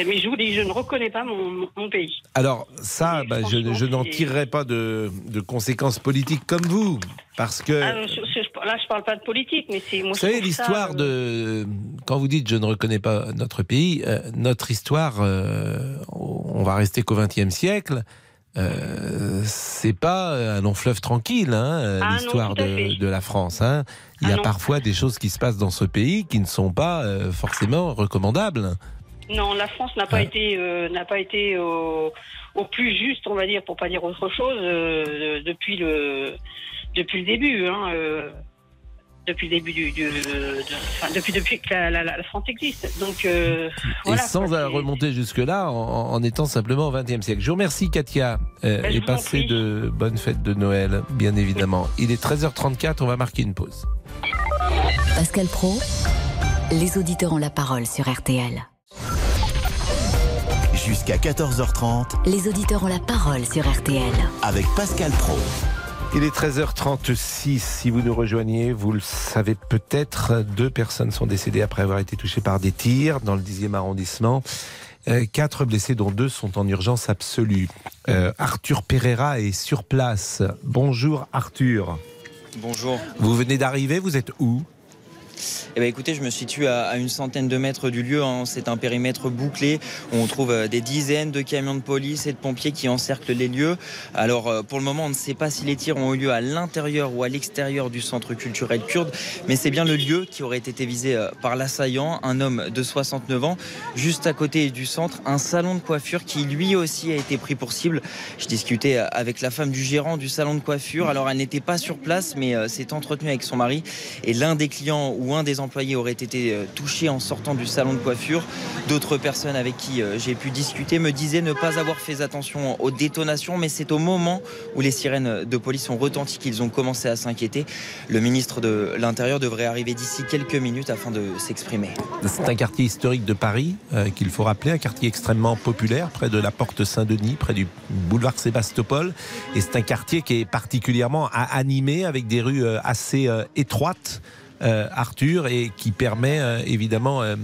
Mais je vous dis, je ne reconnais pas mon, pays. Alors ça, bah, je, je n'en tirerai pas de, de conséquences politiques comme vous, parce que Ah, je- je- là, je parle pas de politique, mais c'est. Vous savez, l'histoire de. euh, Quand vous dites je ne reconnais pas notre pays, euh, notre histoire, euh, on va rester qu'au XXe siècle. Euh, c'est pas un long fleuve tranquille, hein, Ah l'histoire de, la France. hein. Il y Ah a non. parfois des choses qui se passent dans ce pays qui ne sont pas euh, forcément recommandables. Non, la France n'a pas été euh, n'a pas été au, au plus juste, on va dire, pour pas dire autre chose, depuis le depuis le début. Hein, depuis le début du, du- de- enfin, depuis depuis que la, la- la France existe. Donc euh, voilà. et sans quoi, remonter jusque-là, en, en étant simplement au XXe siècle. Je vous remercie, Katia, euh, Ben, et passez de bonnes fêtes de Noël, bien évidemment. Il est 13h34, on va marquer une pause. Pascal Pro, les auditeurs ont la parole sur RTL. Jusqu'à 14h30 Les auditeurs ont la parole sur RTL. avec Pascal Pro. Il est 13h36. Si vous nous rejoignez, vous le savez peut-être, deux personnes sont décédées après avoir été touchées par des tirs dans le 10e arrondissement. Euh, quatre blessés, dont deux sont en urgence absolue. Euh, Arthur Pereira est sur place. Bonjour Arthur. Bonjour. Vous venez d'arriver, vous êtes où? Eh ben, écoutez, je me situe à, une centaine de mètres du lieu. hein. C'est un périmètre bouclé où on trouve euh, des dizaines de camions de police et de pompiers qui encerclent les lieux. Alors, euh, pour le moment, on ne sait pas si les tirs ont eu lieu à l'intérieur ou à l'extérieur du centre culturel kurde, mais c'est bien le lieu qui aurait été visé euh, par l'assaillant, un homme de 69 ans. Juste à côté du centre, un salon de coiffure qui lui aussi a été pris pour cible. Je discutais avec la femme du gérant du salon de coiffure. Alors, elle n'était pas sur place, mais s'est entretenue avec son mari. Et l'un des clients un des employés aurait été euh, touché en sortant du salon de coiffure. D'autres personnes avec qui euh, j'ai pu discuter me disaient ne pas avoir fait attention aux détonations, mais c'est au moment où les sirènes de police ont retenti qu'ils ont commencé à s'inquiéter. Le ministre de l'Intérieur devrait arriver d'ici quelques minutes afin de s'exprimer. C'est un quartier historique de Paris euh, qu'il faut rappeler, un quartier extrêmement populaire près de la porte Saint-Denis, près du boulevard Sébastopol. Et c'est un quartier qui est particulièrement animé avec des rues assez étroites. Euh, Arthur et qui permet euh, évidemment euh,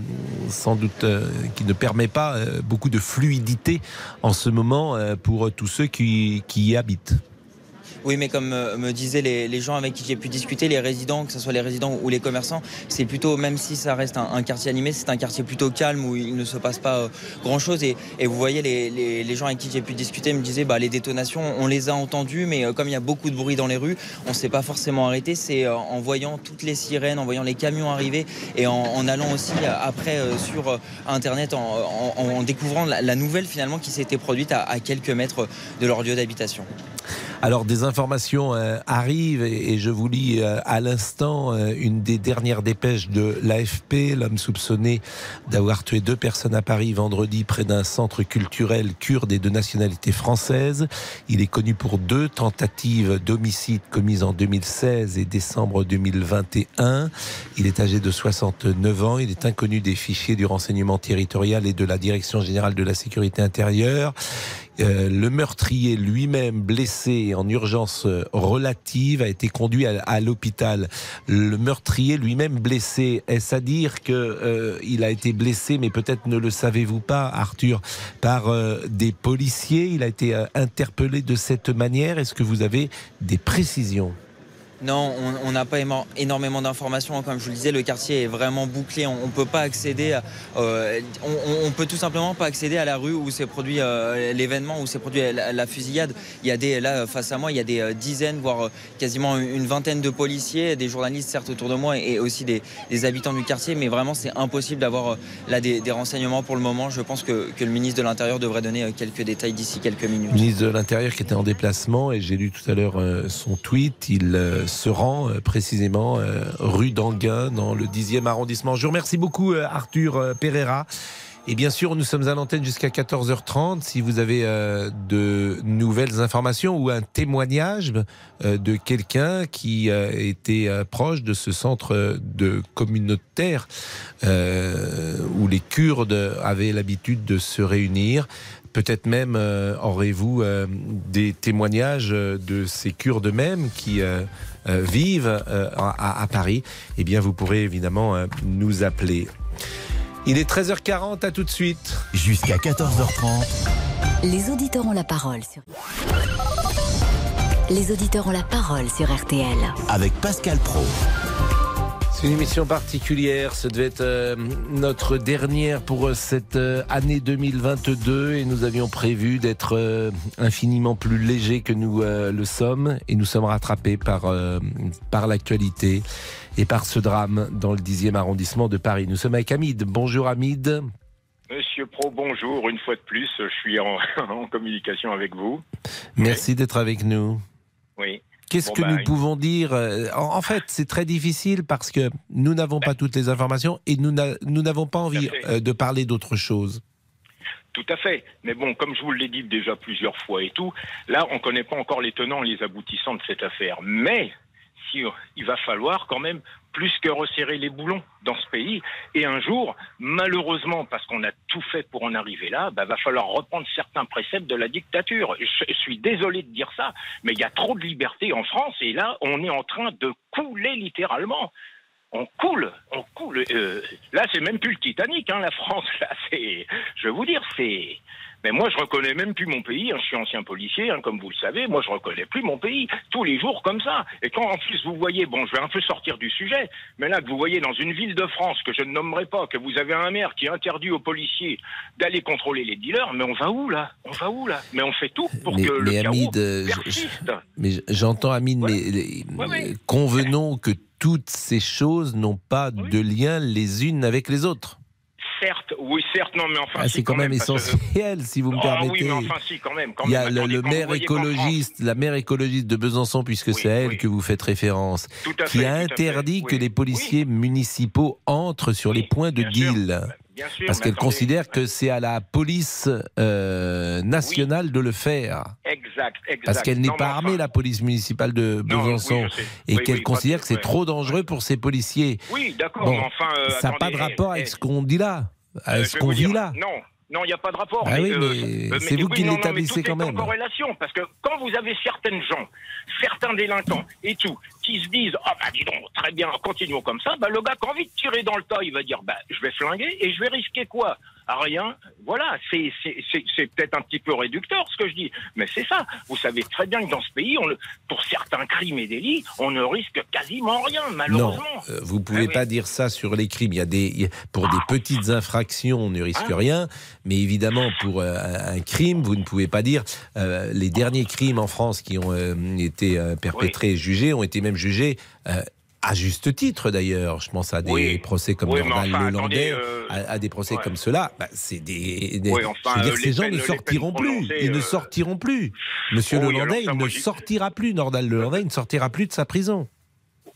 sans doute euh, qui ne permet pas euh, beaucoup de fluidité en ce moment euh, pour tous ceux qui, qui y habitent. Oui, mais comme euh, me disaient les, gens avec qui j'ai pu discuter, les résidents, que ce soit les résidents ou les commerçants, c'est plutôt, même si ça reste un, quartier animé, c'est un quartier plutôt calme où il ne se passe pas euh, grand-chose. Et, vous voyez, les, gens avec qui j'ai pu discuter me disaient, bah, les détonations, on les a entendues, mais euh, comme il y a beaucoup de bruit dans les rues, on ne s'est pas forcément arrêté. C'est en voyant toutes les sirènes, en voyant les camions arriver et en, allant aussi après sur Internet, en, découvrant la, nouvelle finalement qui s'était produite à quelques mètres de leur lieu d'habitation. Alors des informations euh, arrivent et, je vous lis euh, à l'instant euh, une des dernières dépêches de l'AFP. L'homme soupçonné d'avoir tué deux personnes à Paris vendredi près d'un centre culturel kurde et de nationalité française. Il est connu pour deux tentatives d'homicide commises en 2016 et décembre 2021. Il est âgé de 69 ans. Il est inconnu des fichiers du renseignement territorial et de la Direction générale de la sécurité intérieure. Euh, le meurtrier lui-même blessé en urgence euh, relative a été conduit à, l'hôpital. Le meurtrier lui-même blessé, est-ce à dire que euh, il a été blessé, mais peut-être ne le savez-vous pas, Arthur, par des policiers? Il a été interpellé de cette manière. Est-ce que vous avez des précisions? Non, on n'a pas énormément d'informations. Comme je vous le disais, le quartier est vraiment bouclé. On ne peut pas accéder. Euh, on, peut tout simplement pas accéder à la rue où s'est produit euh, l'événement, où s'est produit la, fusillade. Il y a des là face à moi, il y a des euh, dizaines, voire quasiment une vingtaine de policiers, des journalistes certes autour de moi et aussi des, habitants du quartier. Mais vraiment, c'est impossible d'avoir là des, renseignements pour le moment. Je pense que, le ministre de l'Intérieur devrait donner quelques détails d'ici quelques minutes. Le ministre de l'Intérieur qui était en déplacement et j'ai lu tout à l'heure son tweet. Il se rend euh, précisément euh, rue d'Anguin dans le 10e arrondissement. Je vous remercie beaucoup euh, Arthur Pereira. Et bien sûr, nous sommes à l'antenne jusqu'à 14h30. Si vous avez de nouvelles informations ou un témoignage de quelqu'un qui était proche de ce centre de communautaire où les Kurdes avaient l'habitude de se réunir, Peut-être même aurez-vous des témoignages de ces Kurdes même qui euh, vivent euh, à, Paris, eh bien vous pourrez évidemment euh, nous appeler. Il est 13h40, à tout de suite. Jusqu'à 14h30. Les auditeurs ont la parole sur... Les auditeurs ont la parole sur RTL. Avec Pascal Pro. C'est une émission particulière. Ce devait être euh, notre dernière pour euh, cette euh, année 2022 et nous avions prévu d'être infiniment plus légers que nous le sommes et nous sommes rattrapés par, par l'actualité et par ce drame dans le 10e arrondissement de Paris. Nous sommes avec Hamid. Bonjour Hamid. Monsieur Pro, bonjour. Une fois de plus, je suis en, en communication avec vous. Merci d'être avec nous. Oui. Qu'est-ce que nous bah, pouvons dire euh, en, fait, c'est très difficile parce que nous n'avons pas toutes les informations et nous n'avons pas envie euh, de parler d'autre chose. Tout à fait. Mais bon, comme je vous l'ai dit déjà plusieurs fois et tout, là, on ne connaît pas encore les tenants et les aboutissants de cette affaire. Mais si, il va falloir quand même plus que resserrer les boulons dans ce pays. Et un jour, malheureusement, parce qu'on a tout fait pour en arriver là, bah, va falloir reprendre certains préceptes de la dictature. Je suis désolé de dire ça, mais il y a trop de liberté en France et là, on est en train de couler littéralement on coule, on coule. Euh, là, c'est même plus le Titanic, hein, la France. Là, c'est, je vais vous dire, c'est, mais moi, je reconnais même plus mon pays. Hein. Je suis ancien policier, hein, comme vous le savez. Moi, je reconnais plus mon pays tous les jours comme ça. Et quand en plus vous voyez, bon, je vais un peu sortir du sujet, mais là que vous voyez dans une ville de France que je ne nommerai pas, que vous avez un maire qui interdit aux policiers d'aller contrôler les dealers, mais on va où là? On va où là? Mais on fait tout pour que le chaos persiste. mais j'entends Amine, mais convenons que toutes ces choses n'ont pas de lien les unes avec les autres. Oui, certes, non, mais enfin. Ah, c'est quand, même, essentiel, si vous me permettez. Ah oui, mais enfin, si, quand même. Il y a le, maire écologiste, la maire écologiste de Besançon, puisque c'est à elle que vous faites référence, qui a interdit que les policiers municipaux entrent sur les points de deal. parce qu'elle considère que c'est à la police euh, nationale de le faire. Exact, exact. Parce qu'elle n'est pas armée, la police municipale de Besançon, et qu'elle considère que c'est trop dangereux pour ses policiers. Oui, d'accord, enfin. Euh, ça n'a pas de rapport avec eh, ce qu'on dit là. Euh, ce qu'on vit là. Non, non, il n'y a pas de rapport. Ah oui, euh, mais c'est vous qui l'établissez quand même. corrélation, parce que quand vous avez certaines gens, certains délinquants et tout, qui se disent Ah, bah dis donc, très bien, continuons comme ça, bah le gars qui a envie de tirer dans le tas, il va dire Bah, je vais flinguer et je vais risquer quoi? À rien. Voilà, c'est peut-être un petit peu réducteur ce que je dis, mais c'est ça. Vous savez très bien que dans ce pays, on, pour certains crimes et délits, on ne risque quasiment rien, malheureusement. Non, euh, vous pouvez ah pas dire ça sur les crimes. Il y a des, pour des petites infractions, on ne risque ah. rien, mais évidemment pour euh, un crime, vous ne pouvez pas dire. Euh, les derniers crimes en France qui ont été perpétrés et jugés ont été même jugés à juste titre d'ailleurs. Je pense à des Oui. procès comme Oui, Nordal enfin, Lelandais, euh, à, à des procès ouais. comme cela. Bah, c'est des. des- Oui, enfin, je veux dire, euh, ces gens peines- ne sortiront plus. Ils ne euh, sortiront plus. Monsieur oui, Lelandais, il ne sortira plus. Nordal Lelandais, il ne sortira plus de sa prison.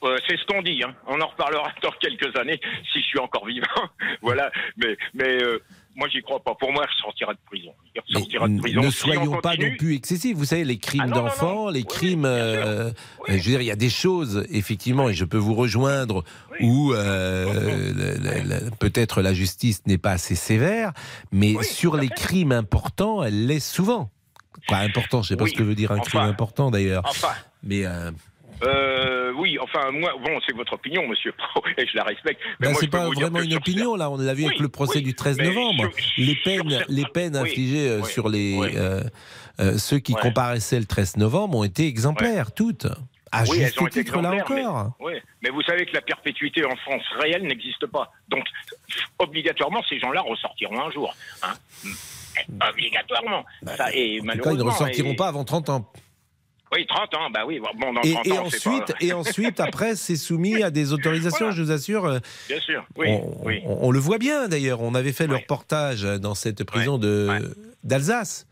Euh, c'est ce qu'on dit. Hein. On en reparlera dans quelques années si je suis encore vivant. voilà. Mais, mais euh, moi, j'y crois pas. Pour moi, il sortira de prison. Il sortira de prison. Ne Si soyons pas continue- non plus excessifs. Vous savez, les crimes Ah d'enfants, les crimes. euh, euh, je veux dire, il y a des choses, effectivement, et je peux vous rejoindre, où euh, peut-être la justice n'est pas assez sévère, mais sur les crimes importants, elle l'est souvent. Quoi, important, je sais pas ce que veut dire un crime important d'ailleurs. Enfin. Mais euh, Euh, oui, enfin, moi, bon, c'est votre opinion, monsieur Pro, et je la respecte. Mais ben, moi, c'est pas vraiment une opinion là. On l'a vu avec le procès oui, du 13 mais novembre. sur- les peines, les peines infligées euh, sur les euh, euh, ceux qui Ouais. comparaissaient le 13 novembre ont été exemplaires toutes. À oui, juste titre là encore. Mais, oui, mais vous savez que la perpétuité en France réelle n'existe pas. Donc, obligatoirement, ces gens-là ressortiront un jour. hein. Obligatoirement. Ça, et Bah, En tout cas, ils ne malheureusement, ressortiront et- pas avant 30 ans. Oui, 30 ans, bah oui, bon, dans Et, 30 et ans, ensuite, pas... et ensuite, après, c'est soumis à des autorisations, je vous assure. euh, Bien sûr, oui, on, oui. on- on le voit bien d'ailleurs. On avait fait le reportage dans cette prison de d'Alsace.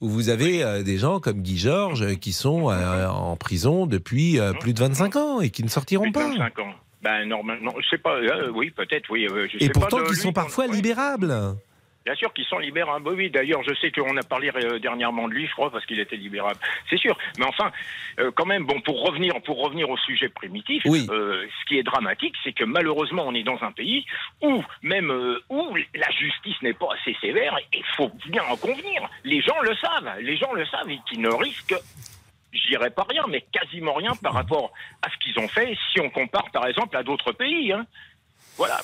Où vous avez euh, des gens comme Guy Georges euh, qui sont en prison depuis euh, plus de 25 ans et qui ne sortiront pas. 25 ans. Ben, normalement, je sais pas, euh, oui, peut-être, oui. euh, je Et sais pourtant, pas qui lui, sont parfois libérables. Bien sûr qu'ils sont libérables. Oui, oui, d'ailleurs, je sais qu'on a parlé euh, dernièrement de lui, je crois, parce qu'il était libérable. C'est sûr. Mais enfin, euh, quand même, bon, pour revenir, pour revenir au sujet primitif, Oui. euh, ce qui est dramatique, c'est que malheureusement, on est dans un pays où même euh, où la justice n'est pas assez sévère. Et il faut bien en convenir. Les gens le savent. Les gens le savent et qui ne risquent je dirais pas rien, mais quasiment rien par rapport à ce qu'ils ont fait si on compare par exemple à d'autres pays. hein. Voilà.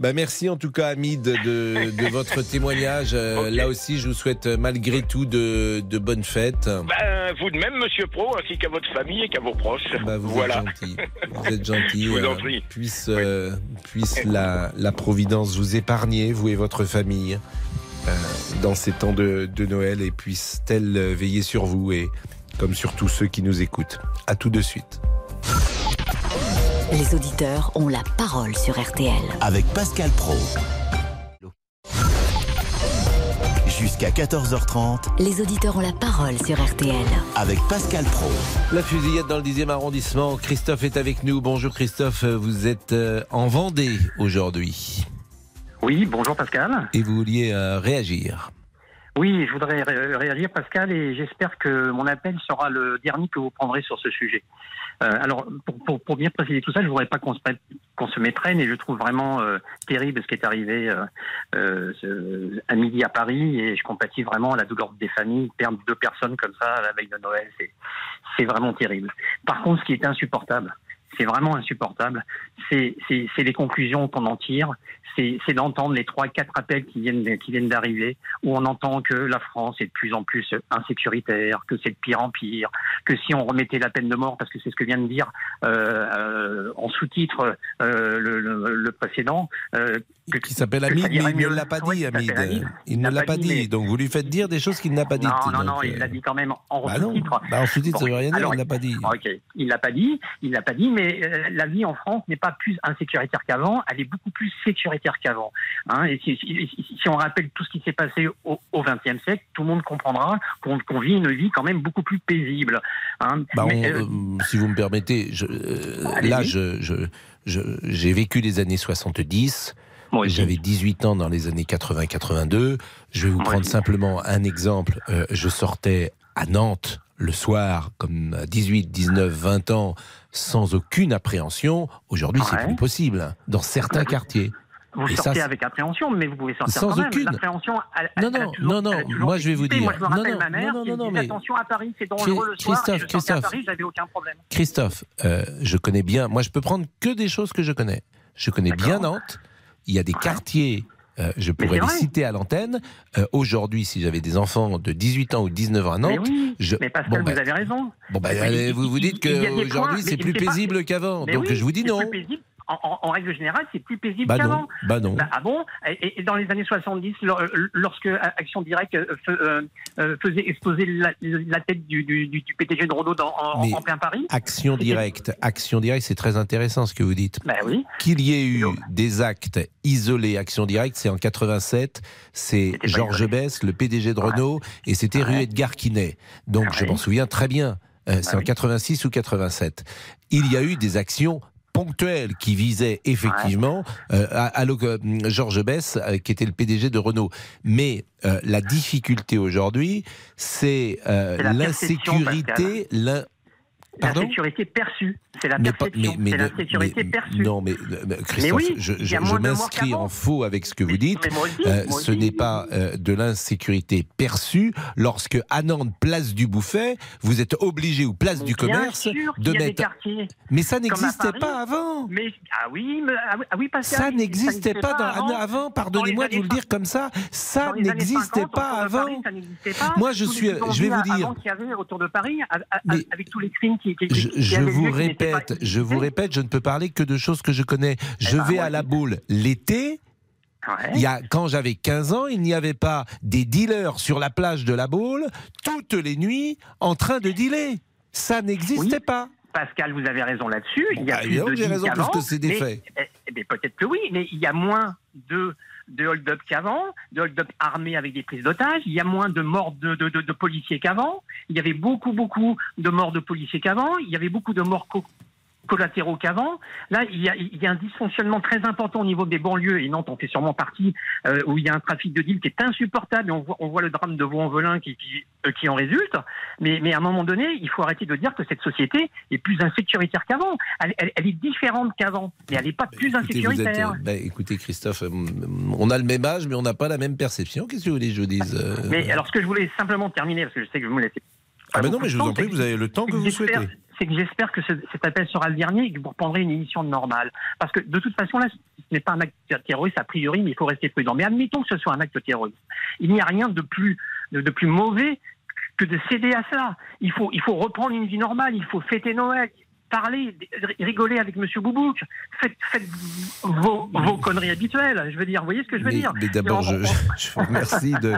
Bah merci en tout cas, Hamid, de, de votre témoignage. Euh, Là aussi, je vous souhaite euh, malgré tout de, de bonnes fêtes. Ben, vous de même, Monsieur Pro, ainsi qu'à votre famille et qu'à vos proches. Bah, vous voilà. êtes gentil. Vous êtes gentil. Je vous en euh. Puisse, euh, puisse la, la Providence vous épargner, vous et votre famille, dans ces temps de, de Noël, et puisse-t-elle veiller sur vous et comme sur tous ceux qui nous écoutent. À tout de suite. Les auditeurs ont la parole sur RTL. Avec Pascal Pro. Jusqu'à 14h30 Les auditeurs ont la parole sur RTL. avec Pascal Pro. La fusillade dans le 10e arrondissement. Christophe est avec nous. Bonjour Christophe, vous êtes euh, en Vendée aujourd'hui. Oui, bonjour Pascal. Et vous vouliez euh, réagir. Oui, je voudrais ré- réagir Pascal et j'espère que mon appel sera le dernier que vous prendrez sur ce sujet. Euh, alors, pour, pour, pour bien préciser tout ça, je voudrais pas qu'on se, qu'on se méprenne et je trouve vraiment euh, terrible ce qui est arrivé euh, ce- à midi à Paris et je compatis vraiment la douleur des familles. Perdre deux personnes comme ça à la veille de Noël, c'est vraiment terrible. Par contre, ce qui est insupportable, c'est vraiment insupportable, c'est, les conclusions qu'on en tire, c'est, d'entendre les trois, quatre appels qui viennent, qui viennent d'arriver, où on entend que la France est de plus en plus insécuritaire, que c'est de pire en pire, que si on remettait la peine de mort, parce que c'est ce que vient de dire euh, euh, en sous-titre euh, le, le, le précédent, que, Qui s'appelle Hamid, mais il ne l'a pas dit, Hamid. Il ne l'a pas dit. mais- Donc vous lui faites dire des choses qu'il n'a pas dites. Non, non, non, il l'a dit quand même en bah sous-titre. Bah, en sous-titre, ça veut rien dire, alors, il l'a pas dit. Ok, il l'a pas dit, il l'a pas dit, mais la vie en France n'est pas plus insécuritaire qu'avant, elle est beaucoup plus sécuritaire qu'avant. Hein, et si, si- si- si on rappelle tout ce qui s'est passé au XXe siècle, tout le monde comprendra qu'on vit une vie quand même beaucoup plus paisible. Hein. Bah, Mais, on- euh, euh, si vous me permettez, je, euh, là, je, je, je- j'ai vécu les années 70. J'avais 18 ans dans les années 80-82. Je vais vous prendre simplement un exemple. Euh, je sortais à Nantes le soir, comme à 18, 19, 20 ans, sans aucune appréhension. Aujourd'hui, c'est plus possible dans certains quartiers. vous Et sortez avec appréhension, mais vous pouvez sortir Sans quand même. aucune. L'appréhension, Non, non, toujours- non, non, moi, je vais vous existé. Moi, dire. je me Non, rappelle non, ma mère non, non, qui non, disait mais- attention à Paris, c'est dangereux le soir. Christophe, et je sortais à Christophe. Paris, j'avais aucun problème. Christophe, euh, je connais bien. Moi, je peux prendre que des choses que je connais. Je connais bien Nantes. Il y a des quartiers. Euh, je pourrais les citer à l'antenne. Euh, Aujourd'hui, si j'avais des enfants de 18 ans ou 19 ans à Mais Nantes, oui, je... mais Pascal, bon, ben, vous avez raison. bon, Mais allez, il- vous vous dites qu'aujourd'hui, c'est mais plus paisible qu'avant. Mais Donc, oui, je vous dis non. plus paisible. En, en- en règle générale, c'est plus paisible Bah non, qu'avant. bah non. ah bon et, et dans les années 70, lor- lorsque Action Directe euh, euh, euh, faisait exploser la, la tête du, du, du- PDG de Renault dans- en, plein Paris. Action directe, action directe, c'est très intéressant ce que vous dites. Bah oui. Qu'il y ait eu des actes isolés, action directe, c'est en 87, c'est Georges Bess, le PDG de Renault, et c'était rue Edgar Quinet. Donc je m'en souviens très bien. Euh, c'est en 86 ou 87. Il y a eu des actions ponctuelles qui visaient effectivement euh, à, à l'oc- euh, Georges Bess, euh, qui était le PDG de Renault. Mais euh, la difficulté aujourd'hui, c'est euh, la l'insécurité, l'in- La sécurité perçue, c'est la mais perception, c'est mais- la sécurité mais- perçue. Non, mais, mais, Christophe, oui, je, m'inscris en faux avec ce que vous dites. aussi, Euh, ce n'est pas euh, de l'insécurité perçue lorsque à Nantes, place du Bouffet, vous êtes obligé ou place du commerce de mettre. Mais ça n'existait pas avant. Mais ah oui, ah oui, ah oui, Ça n'existait pas, avant. avant, Dans pardonnez-moi de vous le dire comme ça, ça n'existait 50, pas avant. Moi, je suis, je vais vous dire, avant qu'il y avait autour de Paris, a- a- avec tous les crimes qui, qui, Je, vous pas répète, je vous répète, je ne peux parler que de choses que je connais. Eh Je ben, vais à la boule l'été. Il y a, quand j'avais 15 ans, il n'y avait pas des dealers sur la plage de la boule toutes les nuits en train de dealer. Ça n'existait pas. Pascal, vous avez raison là-dessus. Il y a bah, plus de que j'ai raison, qu'avant, puisque c'est des mais- faits. eh, eh bien, peut-être que oui, mais il y a moins de de hold-up qu'avant, de hold-up armés avec des prises d'otages. Il y a moins de morts de, de, de- policiers qu'avant. Il y avait beaucoup, beaucoup de morts de policiers qu'avant. Il y avait beaucoup de morts co- collatéraux qu'avant. Là, il y, a, il y a un dysfonctionnement très important au niveau des banlieues, et Nantes en fait sûrement partie, euh, où il y a un trafic de deal qui est insupportable, et on voit, on voit le drame de Vaux-en-Velin qui, qui, euh, qui en résulte. Mais, mais à un moment donné, il faut arrêter de dire que cette société est plus insécuritaire qu'avant. Elle, elle- elle est différente qu'avant, mais elle n'est pas plus Écoutez, êtes, insécuritaire. euh, bah, écoutez, Christophe, euh, on a le même âge, mais on n'a pas la même perception. Qu'est-ce que vous voulez que je vous dise euh, Mais alors, ce que je voulais simplement terminer, parce que je sais que vous me laissez. Ah, mais non, mais je vous en prie, vous avez le temps que vous souhaitez. C'est que j'espère que ce- cet appel sera le dernier et que vous reprendrez une émission normale. Parce que de toute façon, là, ce n'est pas un acte terroriste a priori, mais il faut rester prudent. Mais admettons que ce soit un acte terroriste. Il n'y a rien de plus, de, de plus mauvais que de céder à cela. Il faut, il faut reprendre une vie normale, il faut fêter Noël, parler, rigoler avec Monsieur Boubouk. Faites, faites vos, vos conneries habituelles. Je veux dire, vous voyez ce que je veux mais, dire mais d'abord, je, je vous remercie de,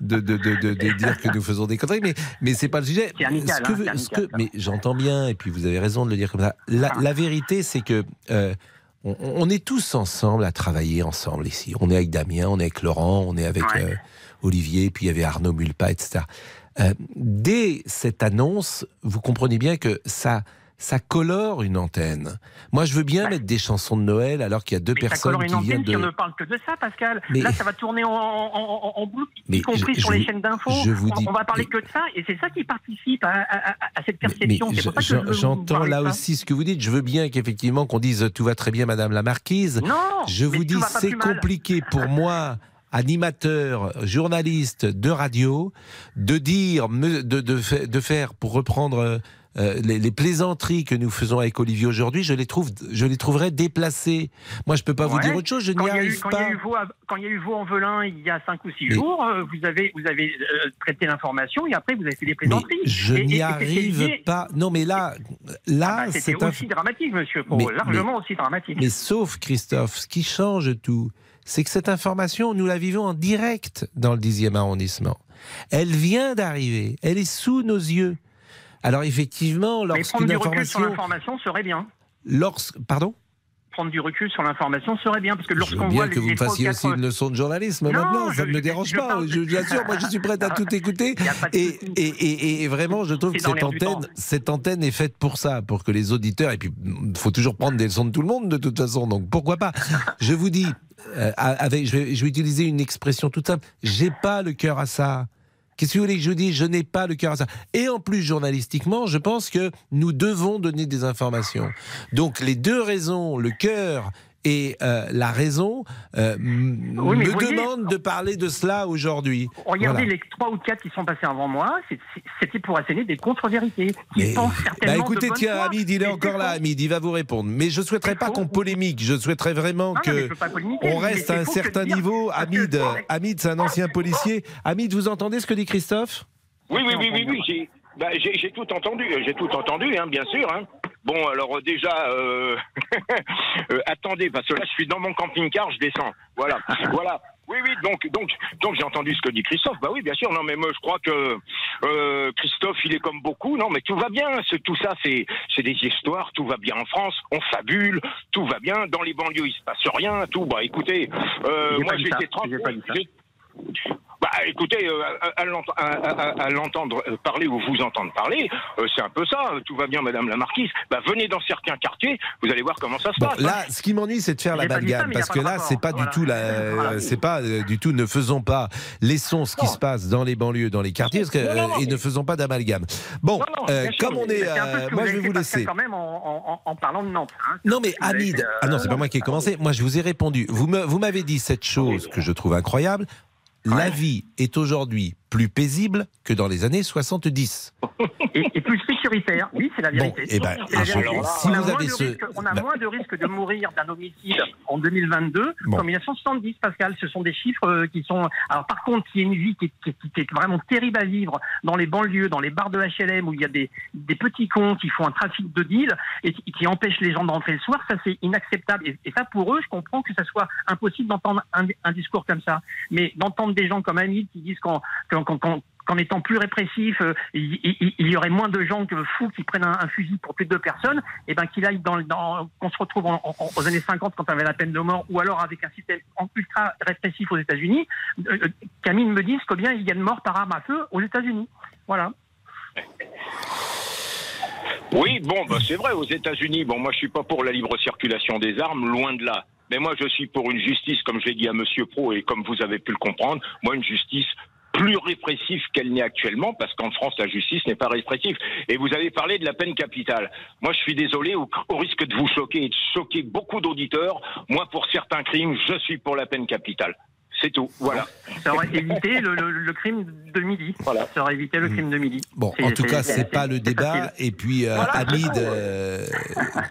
de, de, de, de- de dire que nous faisons des conneries, mais, mais c'est pas le sujet. C'est amical, Ce que hein, ce que- mais j'entends bien, et puis vous avez raison de le dire comme ça. La, la vérité, c'est que euh, on, on est tous ensemble à travailler ensemble ici. On est avec Damien, on est avec Laurent, on est avec euh, Olivier, puis il y avait Arnaud Mulpa, etc. Euh, dès cette annonce, vous comprenez bien que ça, ça colore une antenne. Moi, je veux bien mettre des chansons de Noël alors qu'il y a deux Mais ça personnes colore une qui viennent antenne de. si on ne parle que de ça, Pascal. Mais- Là, ça va tourner en, en, en, boucle, y compris je- sur je les chaînes d'infos. on, dis- on va parler que de ça, et c'est ça qui participe à, à- à- à cette perception. Je- ça j'entends là ça. aussi ce que vous dites. Je veux bien qu'effectivement qu'on dise tout va très bien, Madame la Marquise. Non, je vous dis c'est mal. compliqué pour moi. Animateur, journaliste de radio, de dire, de, de, fa- de faire, pour reprendre euh, les, les plaisanteries que nous faisons avec Olivier aujourd'hui, je les trouve, je les trouverais déplacées. Moi, je peux pas vous dire autre chose. Je n'y eu- arrive quand il y a pas. eu Quand il y a eu Vaux en Velin il y a 5 ou 6 Mais- jours, euh, vous avez, vous avez euh, traité l'information et après vous avez fait des plaisanteries. Je n'y arrive pas. Non, mais là, là, Ah bah, C'était c'est un. aussi dramatique, monsieur Mais- largement mais- aussi dramatique. Mais sauf, Christophe, ce qui change tout, c'est que cette information, nous la vivons en direct dans le 10e arrondissement. Elle vient d'arriver, elle est sous nos yeux. Alors effectivement, lorsqu'une du recul sur information... l'information serait bien. Lorsque, pardon? Prendre du recul sur l'information serait bien, parce que lorsqu'on bien voit que les, vous me fassiez aussi une leçon de journalisme Non, maintenant, ça ne me dérange je pas. Je, vous assure, moi je suis prête à tout écouter. Et, et, et- et vraiment, je trouve que cette antenne, cette antenne est faite pour ça, pour que les auditeurs, et puis il faut toujours prendre des leçons de tout le monde de toute façon, donc pourquoi pas. Je vous dis, euh, avec, je, vais, je vais utiliser une expression toute simple, j'ai pas le cœur à ça. Qu'est-ce que vous voulez que je vous dise? Je n'ai pas le cœur à ça. Et en plus, journalistiquement, je pense que nous devons donner des informations. Donc, les deux raisons, le cœur et euh, la raison, euh, Oui, me voyez- demandent de parler de cela aujourd'hui. Regardez Voilà. les trois ou quatre qui sont passés avant moi, c'était pour asséner des contre-vérités. Bah écoutez, tiens. Hamid, il est encore là. Hamid, il va vous répondre. Mais je souhaiterais pas qu'on polémique, je souhaiterais vraiment Non, que on reste à un certain niveau. Hamid, Hamid, c'est un ancien policier. Hamid, vous entendez ce que dit Christophe? Oui, oui, oui, oui, oui, bah, j'ai- tout entendu, j'ai tout entendu, hein, bien sûr. Hein. Bon, alors euh, déjà, euh, euh, attendez, parce que là, je suis dans mon camping-car, je descends. Voilà, voilà. Oui, oui, donc, donc, donc j'ai entendu ce que dit Christophe. Bah oui, bien sûr. Non, mais moi, je crois que euh, Christophe, il est comme beaucoup. Non, mais tout va bien. Tout ça, c'est, c'est des histoires. Tout va bien en France. On fabule. Tout va bien. Dans les banlieues, il se passe rien. Tout. Bah, écoutez, euh, moi, j'étais tranquille. J'ai Bah, écoutez, euh, à, à l'ent- à- à- à l'entendre parler ou vous entendre parler, euh, c'est un peu ça. Tout va bien, Madame la Marquise. Bah, venez dans certains quartiers, vous allez voir comment ça se Bon, passe. là, ce qui m'ennuie, c'est de faire J'ai pas dit ça, l'amalgame, mais y a parce que là, c'est pas du tout la, Voilà. c'est pas euh, du tout. Ne faisons pas, laissons ce qui se passe dans les banlieues, dans les quartiers, parce que, Non, non, non, euh, et ne faisons pas d'amalgame. Bon, euh, sûr, comme on est, euh, moi, je vais vous laisser. quand même en, en- en parlant de Nantes. hein. Non mais Hamid, euh, ah non c'est pas moi qui ai commencé. Moi je vous ai répondu. Vous me, vous m'avez dit cette chose que je trouve incroyable. La vie est aujourd'hui plus paisible que dans les années 70. et, et plus sécuritaire. Oui, c'est la vérité. eh ben, la si on a, vous moins avez de ce- risques- on a bah- moins de risques de mourir d'un homicide en 2022 Bon. qu'en 1970, Pascal. Ce sont des chiffres euh, qui sont. Alors, par contre, il y a une vie qui est, qui est- qui est vraiment terrible à vivre dans les banlieues, dans les bars de HLM où il y a des, des petits cons qui font un trafic de deal et qui, qui empêchent les gens de rentrer le soir. Ça, c'est inacceptable. Et, et ça, pour eux, je comprends que ça soit impossible d'entendre un, un discours comme ça. Mais d'entendre des gens comme Hamid qui disent qu'en qu'en- qu'en- étant plus répressif, euh, il, y aurait moins de gens que fous qui prennent un, fusil pour tuer deux personnes, et ben qu'il aille dans, dans qu'on se retrouve aux années 50 quand on avait la peine de mort, ou alors avec un système ultra répressif aux États-Unis. euh, euh, Camille me dise combien il y a de morts par arme à feu aux États-Unis. Voilà. Oui, bon, bah, c'est vrai, aux États-Unis, bon, moi, je suis pas pour la libre circulation des armes, loin de là. Mais moi, je suis pour une justice, comme je l'ai dit à Monsieur Pro, et comme vous avez pu le comprendre, moi, une justice plus répressive qu'elle n'est actuellement, parce qu'en France, la justice n'est pas répressive. Et vous avez parlé de la peine capitale. Moi, je suis désolé, au, au risque de vous choquer et de choquer beaucoup d'auditeurs, moi, pour certains crimes, je suis pour la peine capitale. C'est tout, voilà. Ça aurait évité le, le- le crime de midi. Voilà. Ça aurait évité le crime de midi. Bon, en tout cas, c'est- pas le débat. Et puis, euh, Voilà, Hamid, euh,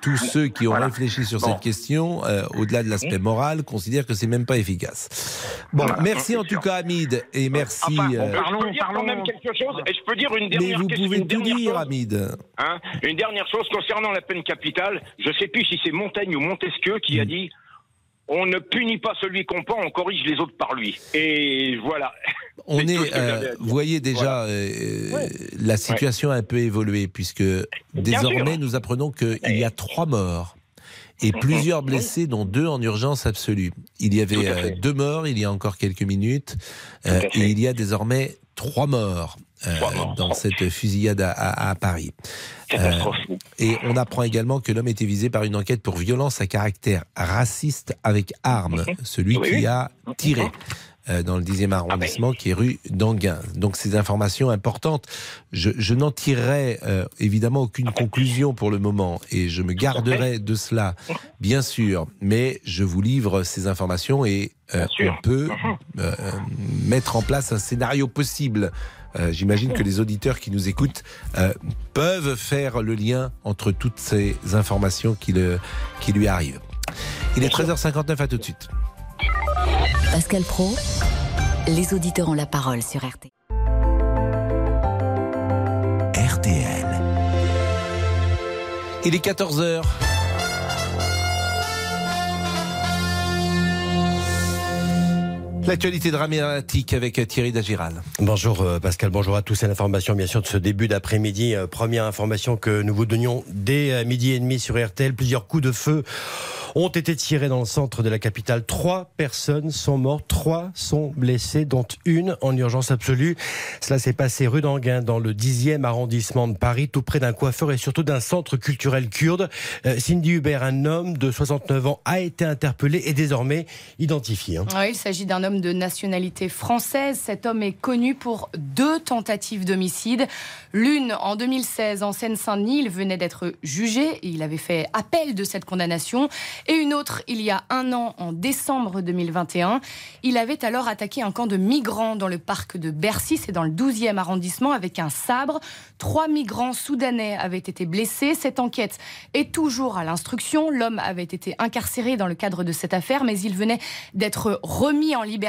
tous ceux qui ont réfléchi sur cette question, euh, au-delà de l'aspect moral, considèrent que c'est même pas efficace. Bon, Voilà, merci en tout sûr. cas, Hamid, et merci. Enfin, euh, je peux dire quand même quelque chose, et je peux dire une mais dernière vous question- pouvez une tout dire, chose. Hamid. Hein une dernière chose concernant la peine capitale, je sais plus si c'est Montaigne ou Montesquieu qui a dit on ne punit pas celui qu'on pend, on corrige les autres par lui. Et voilà. On est, euh, vous voyez déjà, euh, la situation a un peu évolué puisque désormais sûr. nous apprenons qu'il y a trois morts et plusieurs blessés, dont deux en urgence absolue. Il y avait euh, deux morts il y a encore quelques minutes euh, et il y a désormais trois morts, euh, dans cette fusillade à, à- à Paris. Euh, et on apprend également que l'homme était visé par une enquête pour violence à caractère raciste avec arme, celui Oui, qui a tiré euh, dans le 10e arrondissement, qui est rue d'Anguin. Donc ces informations importantes, je, je n'en tirerai euh, évidemment aucune conclusion pour le moment, et je me garderai de cela, bien sûr, mais je vous livre ces informations et euh, on peut euh, mettre en place un scénario possible. Euh, J'imagine que les auditeurs qui nous écoutent euh, peuvent faire le lien entre toutes ces informations qui, le, qui lui arrivent. Il est 13h59, à tout de suite. Pascal Pro, les auditeurs ont la parole sur RT. RTL. Il est 14h. L'actualité dramatique avec Thierry Dagiral. Bonjour euh, Pascal, bonjour à tous. C'est l'information bien sûr de ce début d'après-midi. Euh, Première information que nous vous donnions dès euh, midi et demi sur RTL. Plusieurs coups de feu ont été tirés dans le centre de la capitale. Trois personnes sont mortes, trois sont blessées, dont une en urgence absolue. Cela s'est passé rue d'Anguin, dans le 10e arrondissement de Paris, tout près d'un coiffeur et surtout d'un centre culturel kurde. Euh, Cindy Hubert, un homme de 69 ans, a été interpellé et désormais identifié. hein. Oui, il s'agit d'un homme de nationalité française. Cet homme est connu pour deux tentatives d'homicide. L'une en 2016 en Seine-Saint-Denis. Il venait d'être jugé et il avait fait appel de cette condamnation. Et une autre, il y a un an, en décembre 2021. Il avait alors attaqué un camp de migrants dans le parc de Bercy, c'est dans le 12e arrondissement, avec un sabre. Trois migrants soudanais avaient été blessés. Cette enquête est toujours à l'instruction. L'homme avait été incarcéré dans le cadre de cette affaire, mais il venait d'être remis en liberté.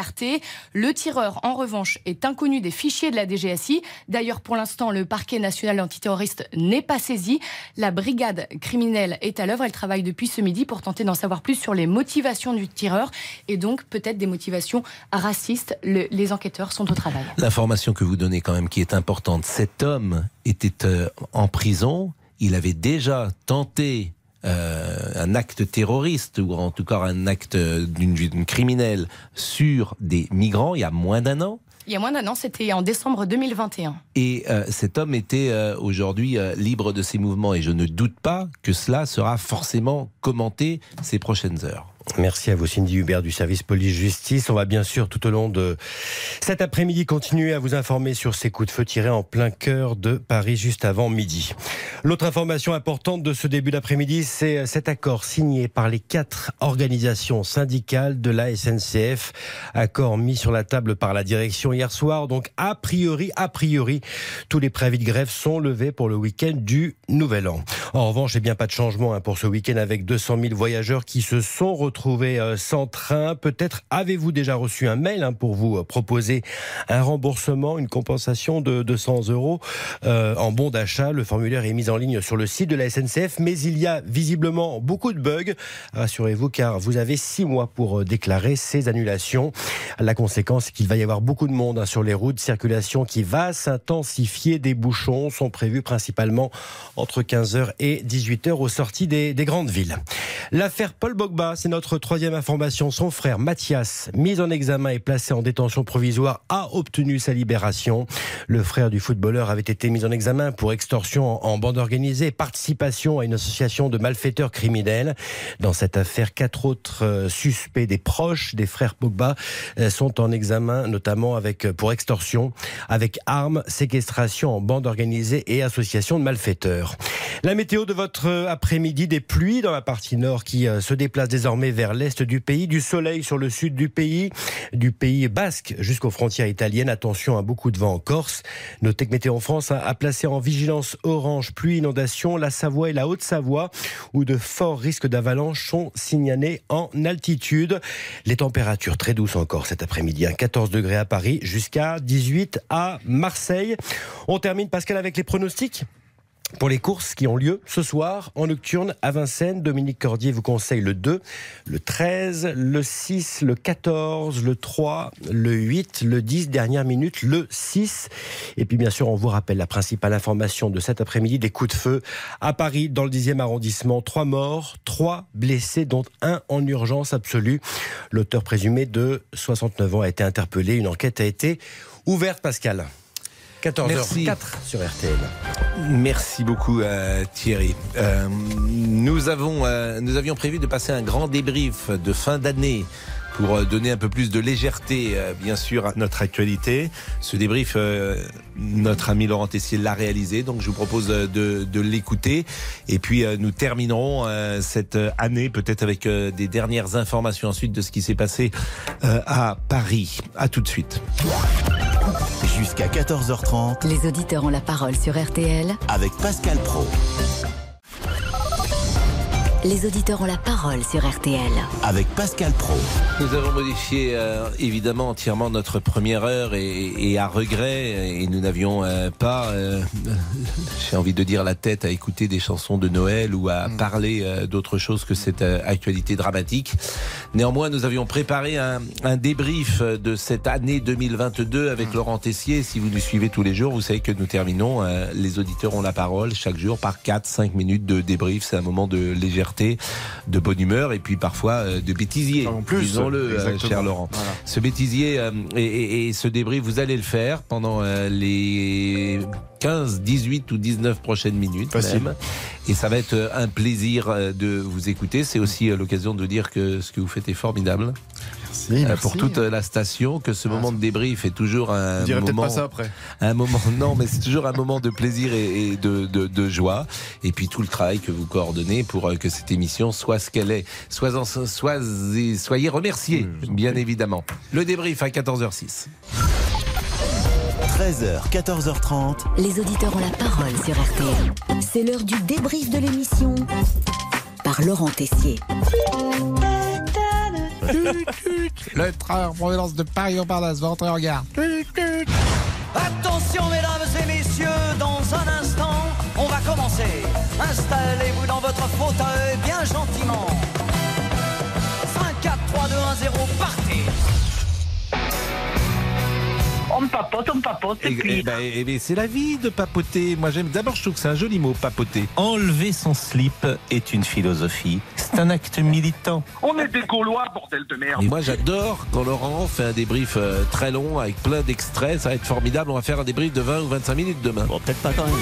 Le tireur, en revanche, est inconnu des fichiers de la DGSI. D'ailleurs, pour l'instant, le parquet national antiterroriste n'est pas saisi. La brigade criminelle est à l'œuvre. Elle travaille depuis ce midi pour tenter d'en savoir plus sur les motivations du tireur et donc peut-être des motivations racistes. les enquêteurs sont au travail. L'information que vous donnez quand même qui est importante, cet homme était euh, en prison. Il avait déjà tenté euh, un acte terroriste ou en tout cas un acte d'une criminelle sur des migrants il y a moins d'un an. Il y a moins d'un an, c'était en décembre 2021. Et euh, cet homme était aujourd'hui libre de ses mouvements et je ne doute pas que cela sera forcément commenté ces prochaines heures. Merci à vous, Cindy Hubert du service police-justice. On va bien sûr, tout au long de cet après-midi, continuer à vous informer sur ces coups de feu tirés en plein cœur de Paris juste avant midi. L'autre information importante de ce début d'après-midi, c'est cet accord signé par les quatre organisations syndicales de la SNCF. Accord mis sur la table par la direction hier soir. Donc, a priori, a priori, tous les préavis de grève sont levés pour le week-end du Nouvel An. En revanche, a bien pas de changement hein, pour ce week-end avec 200 000 voyageurs qui se sont retrouvés retrouver euh, sans train. Peut-être avez-vous déjà reçu un mail hein, pour vous euh, proposer un remboursement, une compensation de 200 euros euh, en bon d'achat. Le formulaire est mis en ligne sur le site de la SNCF, mais il y a visiblement beaucoup de bugs. Rassurez-vous, car vous avez six mois pour déclarer ces annulations. La conséquence, c'est qu'il va y avoir beaucoup de monde hein, sur les routes. Circulation qui va s'intensifier. Des bouchons sont prévus principalement entre 15h et 18h aux sorties des, des grandes villes. L'affaire Paul Bogba, c'est notre troisième information, son frère Mathias, mis en examen et placé en détention provisoire, a obtenu sa libération. Le frère du footballeur avait été mis en examen pour extorsion en bande organisée, participation à une association de malfaiteurs criminels. Dans cette affaire, quatre autres euh, suspects des proches des frères Pogba euh, sont en examen, notamment avec euh, pour extorsion, avec armes, séquestration en bande organisée et association de malfaiteurs. La météo de votre après-midi, des pluies dans la partie nord qui se déplacent désormais vers l'est du pays, du soleil sur le sud du pays, du pays basque jusqu'aux frontières italiennes. Attention à beaucoup de vent en Corse. Notez que Météo en France a placé en vigilance orange pluie inondation la Savoie et la Haute-Savoie où de forts risques d'avalanche sont signalés en altitude. Les températures très douces encore cet après-midi, 14 degrés à Paris jusqu'à 18 à Marseille. On termine Pascal avec les pronostics pour les courses qui ont lieu ce soir en nocturne à Vincennes, Dominique Cordier vous conseille le 2, le 13, le 6, le 14, le 3, le 8, le 10, dernière minute, le 6. Et puis bien sûr, on vous rappelle la principale information de cet après-midi, des coups de feu à Paris dans le 10e arrondissement. Trois morts, trois blessés, dont un en urgence absolue. L'auteur présumé de 69 ans a été interpellé. Une enquête a été ouverte, Pascal. 14h04 sur RTL. Merci beaucoup euh, Thierry. Euh, nous, avons, euh, nous avions prévu de passer un grand débrief de fin d'année pour donner un peu plus de légèreté, bien sûr, à notre actualité. Ce débrief, notre ami Laurent Tessier l'a réalisé, donc je vous propose de, de l'écouter. Et puis nous terminerons cette année peut-être avec des dernières informations ensuite de ce qui s'est passé à Paris. À tout de suite. Jusqu'à 14h30. Les auditeurs ont la parole sur RTL. Avec Pascal Pro. Les auditeurs ont la parole sur RTL. Avec Pascal Pro. Nous avons modifié euh, évidemment entièrement notre première heure et, à regret. Et nous n'avions euh, pas, euh, j'ai envie de dire, la tête à écouter des chansons de Noël ou à mm. parler d'autre chose que cette actualité dramatique. Néanmoins, nous avions préparé un, un, débrief de cette année 2022 avec mm. Laurent Tessier. Si vous nous suivez tous les jours, vous savez que nous terminons. les auditeurs ont la parole chaque jour par 4-5 minutes de débrief. C'est un moment de légèreté de bonne humeur et puis parfois euh, de bêtisier. En plus, disons-le, euh, cher Laurent. Ce bêtisier euh, et, et, ce débris, vous allez le faire pendant les 15, 18 ou 19 prochaines minutes. Facile. même. Et ça va être un plaisir de vous écouter. C'est aussi l'occasion de dire que ce que vous faites est formidable. Merci, Euh, merci. Pour toute la station, que ce moment de débrief est toujours un On dirait peut-être moment. pas ça après. Un moment, non, mais c'est toujours un moment de plaisir et, et de, de, de joie. Et puis tout le travail que vous coordonnez pour euh, que cette émission soit ce qu'elle est. En- soyez remerciés, bien évidemment. Le débrief à 14h06. 13h, 14h30. Les auditeurs ont la parole sur RTL. C'est l'heure du débrief de l'émission par Laurent Tessier. Le train en provenance de Paris-Montparnasse va entrer en. Attention mesdames et messieurs, dans un instant, on va commencer. Installez-vous dans votre fauteuil bien gentiment. 5, 4, 3, 2, 1, 0, partez. On me papote, on me papote, et Et, puis... eh ben, eh ben, c'est la vie de papoter. Moi, j'aime. D'abord, je trouve que c'est un joli mot, papoter. Enlever son slip est une philosophie. C'est un acte militant. On est des Gaulois, bordel de merde. Et moi, j'adore quand Laurent fait un débrief euh, très long avec plein d'extraits. Ça va être formidable. On va faire un débrief de 20 ou 25 minutes demain. Bon, peut-être pas quand même.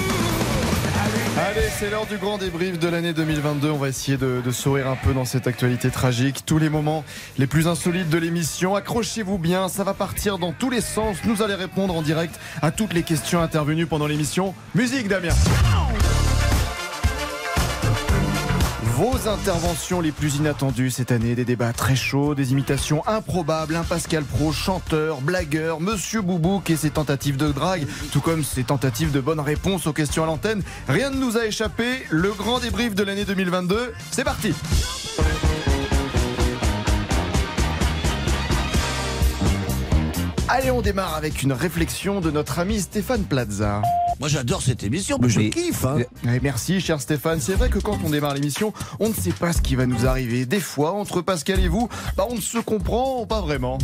Allez, c'est l'heure du grand débrief de l'année 2022. On va essayer de, de sourire un peu dans cette actualité tragique. Tous les moments les plus insolites de l'émission. Accrochez-vous bien, ça va partir dans tous les sens. Nous allons répondre en direct à toutes les questions intervenues pendant l'émission. Musique, Damien. Vos interventions les plus inattendues cette année, des débats très chauds, des imitations improbables, un Pascal Pro, chanteur, blagueur, Monsieur Boubouk et ses tentatives de drague, tout comme ses tentatives de bonnes réponses aux questions à l'antenne. Rien ne nous a échappé. Le grand débrief de l'année 2022, c'est parti. Allez, on démarre avec une réflexion de notre ami Stéphane Plaza. Moi j'adore cette émission, mais je kiffe. Hein. Merci cher Stéphane. C'est vrai que quand on démarre l'émission, on ne sait pas ce qui va nous arriver. Des fois, entre Pascal et vous, bah, on ne se comprend pas vraiment.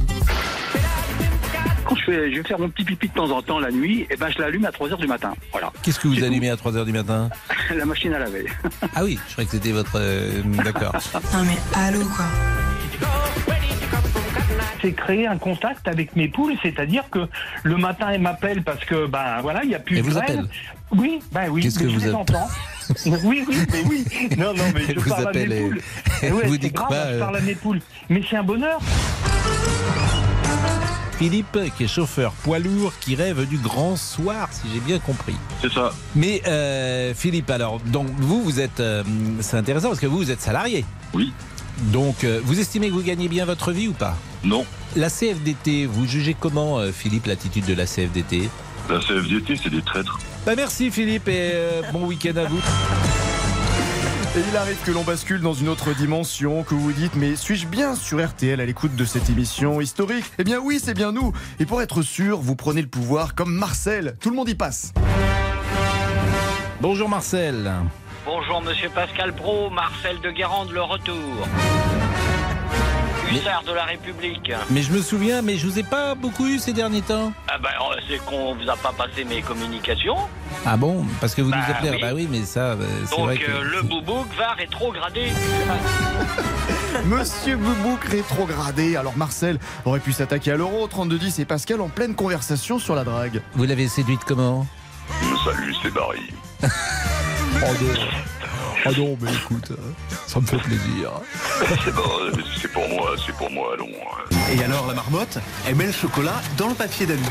Quand je, fais, je vais faire mon petit pipi de temps en temps la nuit, et ben je l'allume à 3h du matin. Voilà. Qu'est-ce que vous allumez à 3h du matin? La machine à laver. Ah oui, je croyais que c'était votre. euh, D'accord. Non mais allô quoi. C'est créer un contact avec mes poules, c'est-à-dire que le matin elles m'appellent parce que ben voilà, il n'y a plus de vous Oui, ben oui, Qu'est-ce que vous les entends. oui, oui, mais oui. Non, non, mais je vous parle à mes et- poules. Et ouais, vous c'est disent grave, quoi, je euh parle à mes poules. Mais c'est un bonheur. Philippe, qui est chauffeur poids lourd, qui rêve du grand soir, si j'ai bien compris. C'est ça. Mais euh, Philippe, alors, donc vous, vous êtes, euh, c'est intéressant parce que vous, vous êtes salarié. Oui. Donc, euh, vous estimez que vous gagnez bien votre vie ou pas? Non. La CFDT, vous jugez comment, euh, Philippe, l'attitude de la CFDT La CFDT, c'est des traîtres. Bah merci Philippe et euh, bon week-end à vous. Et il arrive que l'on bascule dans une autre dimension, que vous vous dites, mais suis-je bien sur RTL à l'écoute de cette émission historique? Eh bien oui, c'est bien nous. Et pour être sûr, vous prenez le pouvoir comme Marcel. Tout le monde y passe. Bonjour Marcel. Bonjour Monsieur Pascal Pro, Marcel de Guérande, le retour. Hussard de la République. Mais je me souviens, mais je vous ai pas beaucoup eu ces derniers temps. Ah ben, euh, c'est qu'on vous a pas passé mes communications. Ah bon? Parce que vous Bah nous appelez. oui. Bah oui, mais ça, bah, c'est Donc vrai que. euh, le boubouk va rétrograder. Monsieur Boubouk rétrogradé. Alors Marcel aurait pu s'attaquer à l'euro 3210 et Pascal en pleine conversation sur la drague. Vous l'avez séduite comment? Salut, c'est Barry. Oh non. Oh non, mais écoute, ça me fait plaisir. c'est bon, c'est pour moi, c'est pour moi, allons. Et alors la marmotte, elle met le chocolat dans le papier d'alu.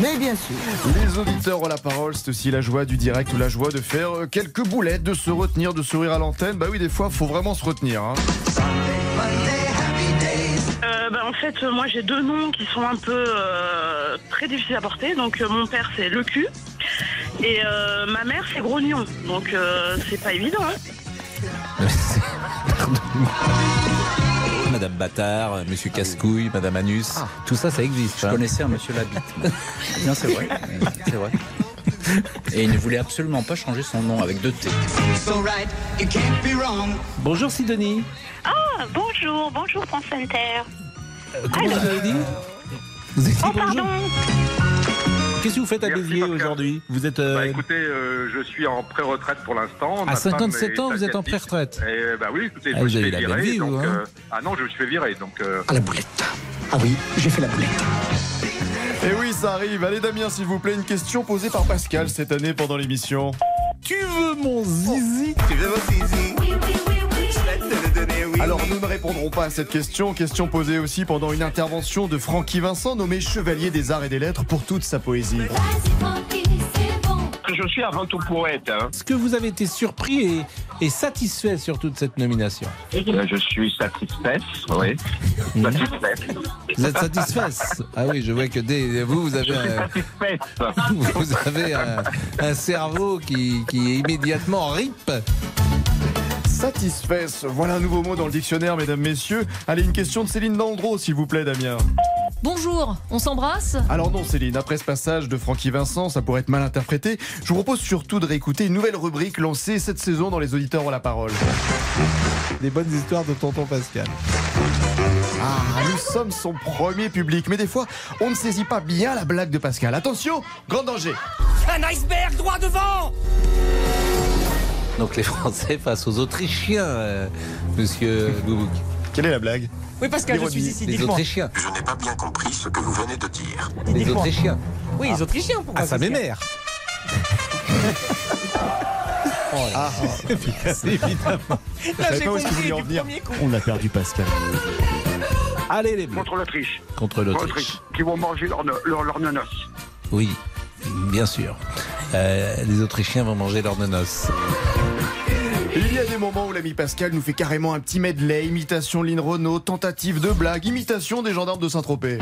Mais bien sûr. Les auditeurs ont la parole, c'est aussi la joie du direct ou la joie de faire euh, quelques boulettes, de se retenir, de sourire à l'antenne. Bah oui, des fois, faut vraiment se retenir. hein. Euh, bah, en fait, moi j'ai deux noms qui sont un peu euh, très difficiles à porter. Donc euh, mon père c'est le cul et euh, ma mère c'est grognon. Donc euh, c'est pas évident. hein. Madame Bâtard, Monsieur Cascouille, Madame Anus, tout ça, ça existe. Je connaissais un monsieur Labitte. Bien, c'est vrai. C'est vrai. Et il ne voulait absolument pas changer son nom avec deux T. Bonjour Sidonie. Ah, bonjour, bonjour France Inter. Comment vous avez dit Vous avez dit Oh, bonjour pardon. Qu'est-ce que vous faites à Béziers aujourd'hui? Vous êtes. euh, Bah écoutez, euh, je suis en pré-retraite pour l'instant. À Ma femme 57 est ans, vous êtes en pré-retraite Eh bah oui, écoutez, Ah, je me suis fait virer. vie, vous, hein. euh, Ah non, je me suis fait virer. Donc, euh, À la boulette. Ah oui, j'ai fait la boulette. Et oui, ça arrive. Allez Damien, s'il vous plaît, une question posée par Pascal cette année pendant l'émission. Tu veux mon zizi? Tu veux mon zizi? Alors nous ne répondrons pas à cette question. Question posée aussi pendant une intervention de Francky Vincent, nommé chevalier des arts et des lettres pour toute sa poésie. Je suis avant tout poète. Hein. Est-ce que vous avez été surpris et, et satisfait surtout de cette nomination Euh, Je suis satisfait, oui. Satisfait. Vous êtes satisfait? Ah oui, je vois que dès vous, vous avez un, satisfait. vous avez un, un cerveau qui, qui est immédiatement rip. Satisfait, voilà un nouveau mot dans le dictionnaire, mesdames, messieurs. Allez, une question de Céline Dandreau, s'il vous plaît, Damien. Bonjour, on s'embrasse Alors non, Céline, après ce passage de Francky Vincent, ça pourrait être mal interprété. Je vous propose surtout de réécouter une nouvelle rubrique lancée cette saison dans Les auditeurs ont la parole. Des bonnes histoires de tonton Pascal. Ah, nous sommes son premier public, mais des fois, on ne saisit pas bien la blague de Pascal. Attention, grand danger. Un iceberg droit devant Donc les Français face aux Autrichiens, euh, monsieur Boubouk. Quelle est la blague Oui, Pascal, je suis ici, Les. Autrichiens. Je n'ai pas bien compris ce que vous venez de dire. Les. Autrichiens. Oui, les Autrichiens, pourquoi Ah, ça m'émère. Ah, Évidemment. Là, j'ai compris du venir. premier coup. On a perdu Pascal. Allez les Bleus. Contre l'Autriche. Contre l'Autriche. Qui vont manger leur, leur, leur nonos. Oui, bien sûr. Euh, les Autrichiens vont manger leur nonos. Il y a des moments où l'ami Pascal nous fait carrément un petit medley, imitation Lynn Renault, tentative de blague, imitation des gendarmes de Saint-Tropez.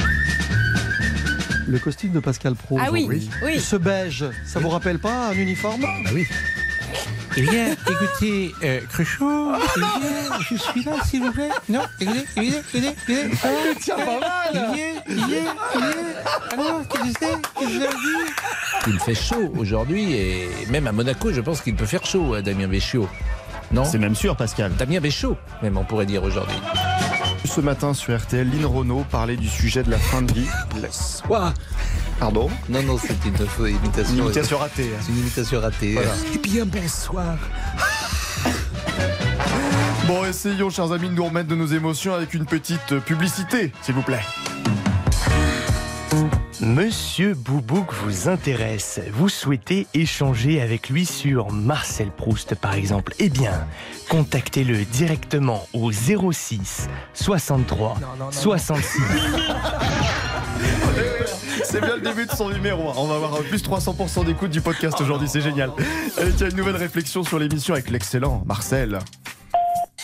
Le costume de Pascal Pro. Ah oui, oui. Ce beige, ça vous rappelle pas un uniforme? Ah oui. Eh bien, écoutez, euh, Cruchot, eh bien, je suis là, s'il vous plaît. Non, écoutez, écoutez, écoutez, écoutez. Ah, Tiens, pas mal Il vient, il vient, il vient. Alors, qu'est-ce que c'est Qu'est-ce que dit? Il fait chaud aujourd'hui et même à Monaco, je pense qu'il peut faire chaud, euh, Damien Béchiot. Non? C'est même sûr, Pascal. Damien Béchiot, même on pourrait dire aujourd'hui. Ce matin sur RTL, Lynn Renault parlait du sujet de la fin de vie. Quoi? Pardon Non, non, c'est une fausse imitation. Une imitation ratée. hein. C'est une imitation ratée. Voilà. Eh bien, bonsoir. Bon, essayons, chers amis, de nous remettre de nos émotions avec une petite publicité, s'il vous plaît. Monsieur Boubouk vous intéresse. Vous souhaitez échanger avec lui sur Marcel Proust, par exemple. Eh bien, contactez-le directement au 06 63 66. C'est bien le début de son numéro. hein. On va avoir plus 300% d'écoute du podcast aujourd'hui, c'est génial. Et tiens, une nouvelle réflexion sur l'émission avec l'excellent Marcel.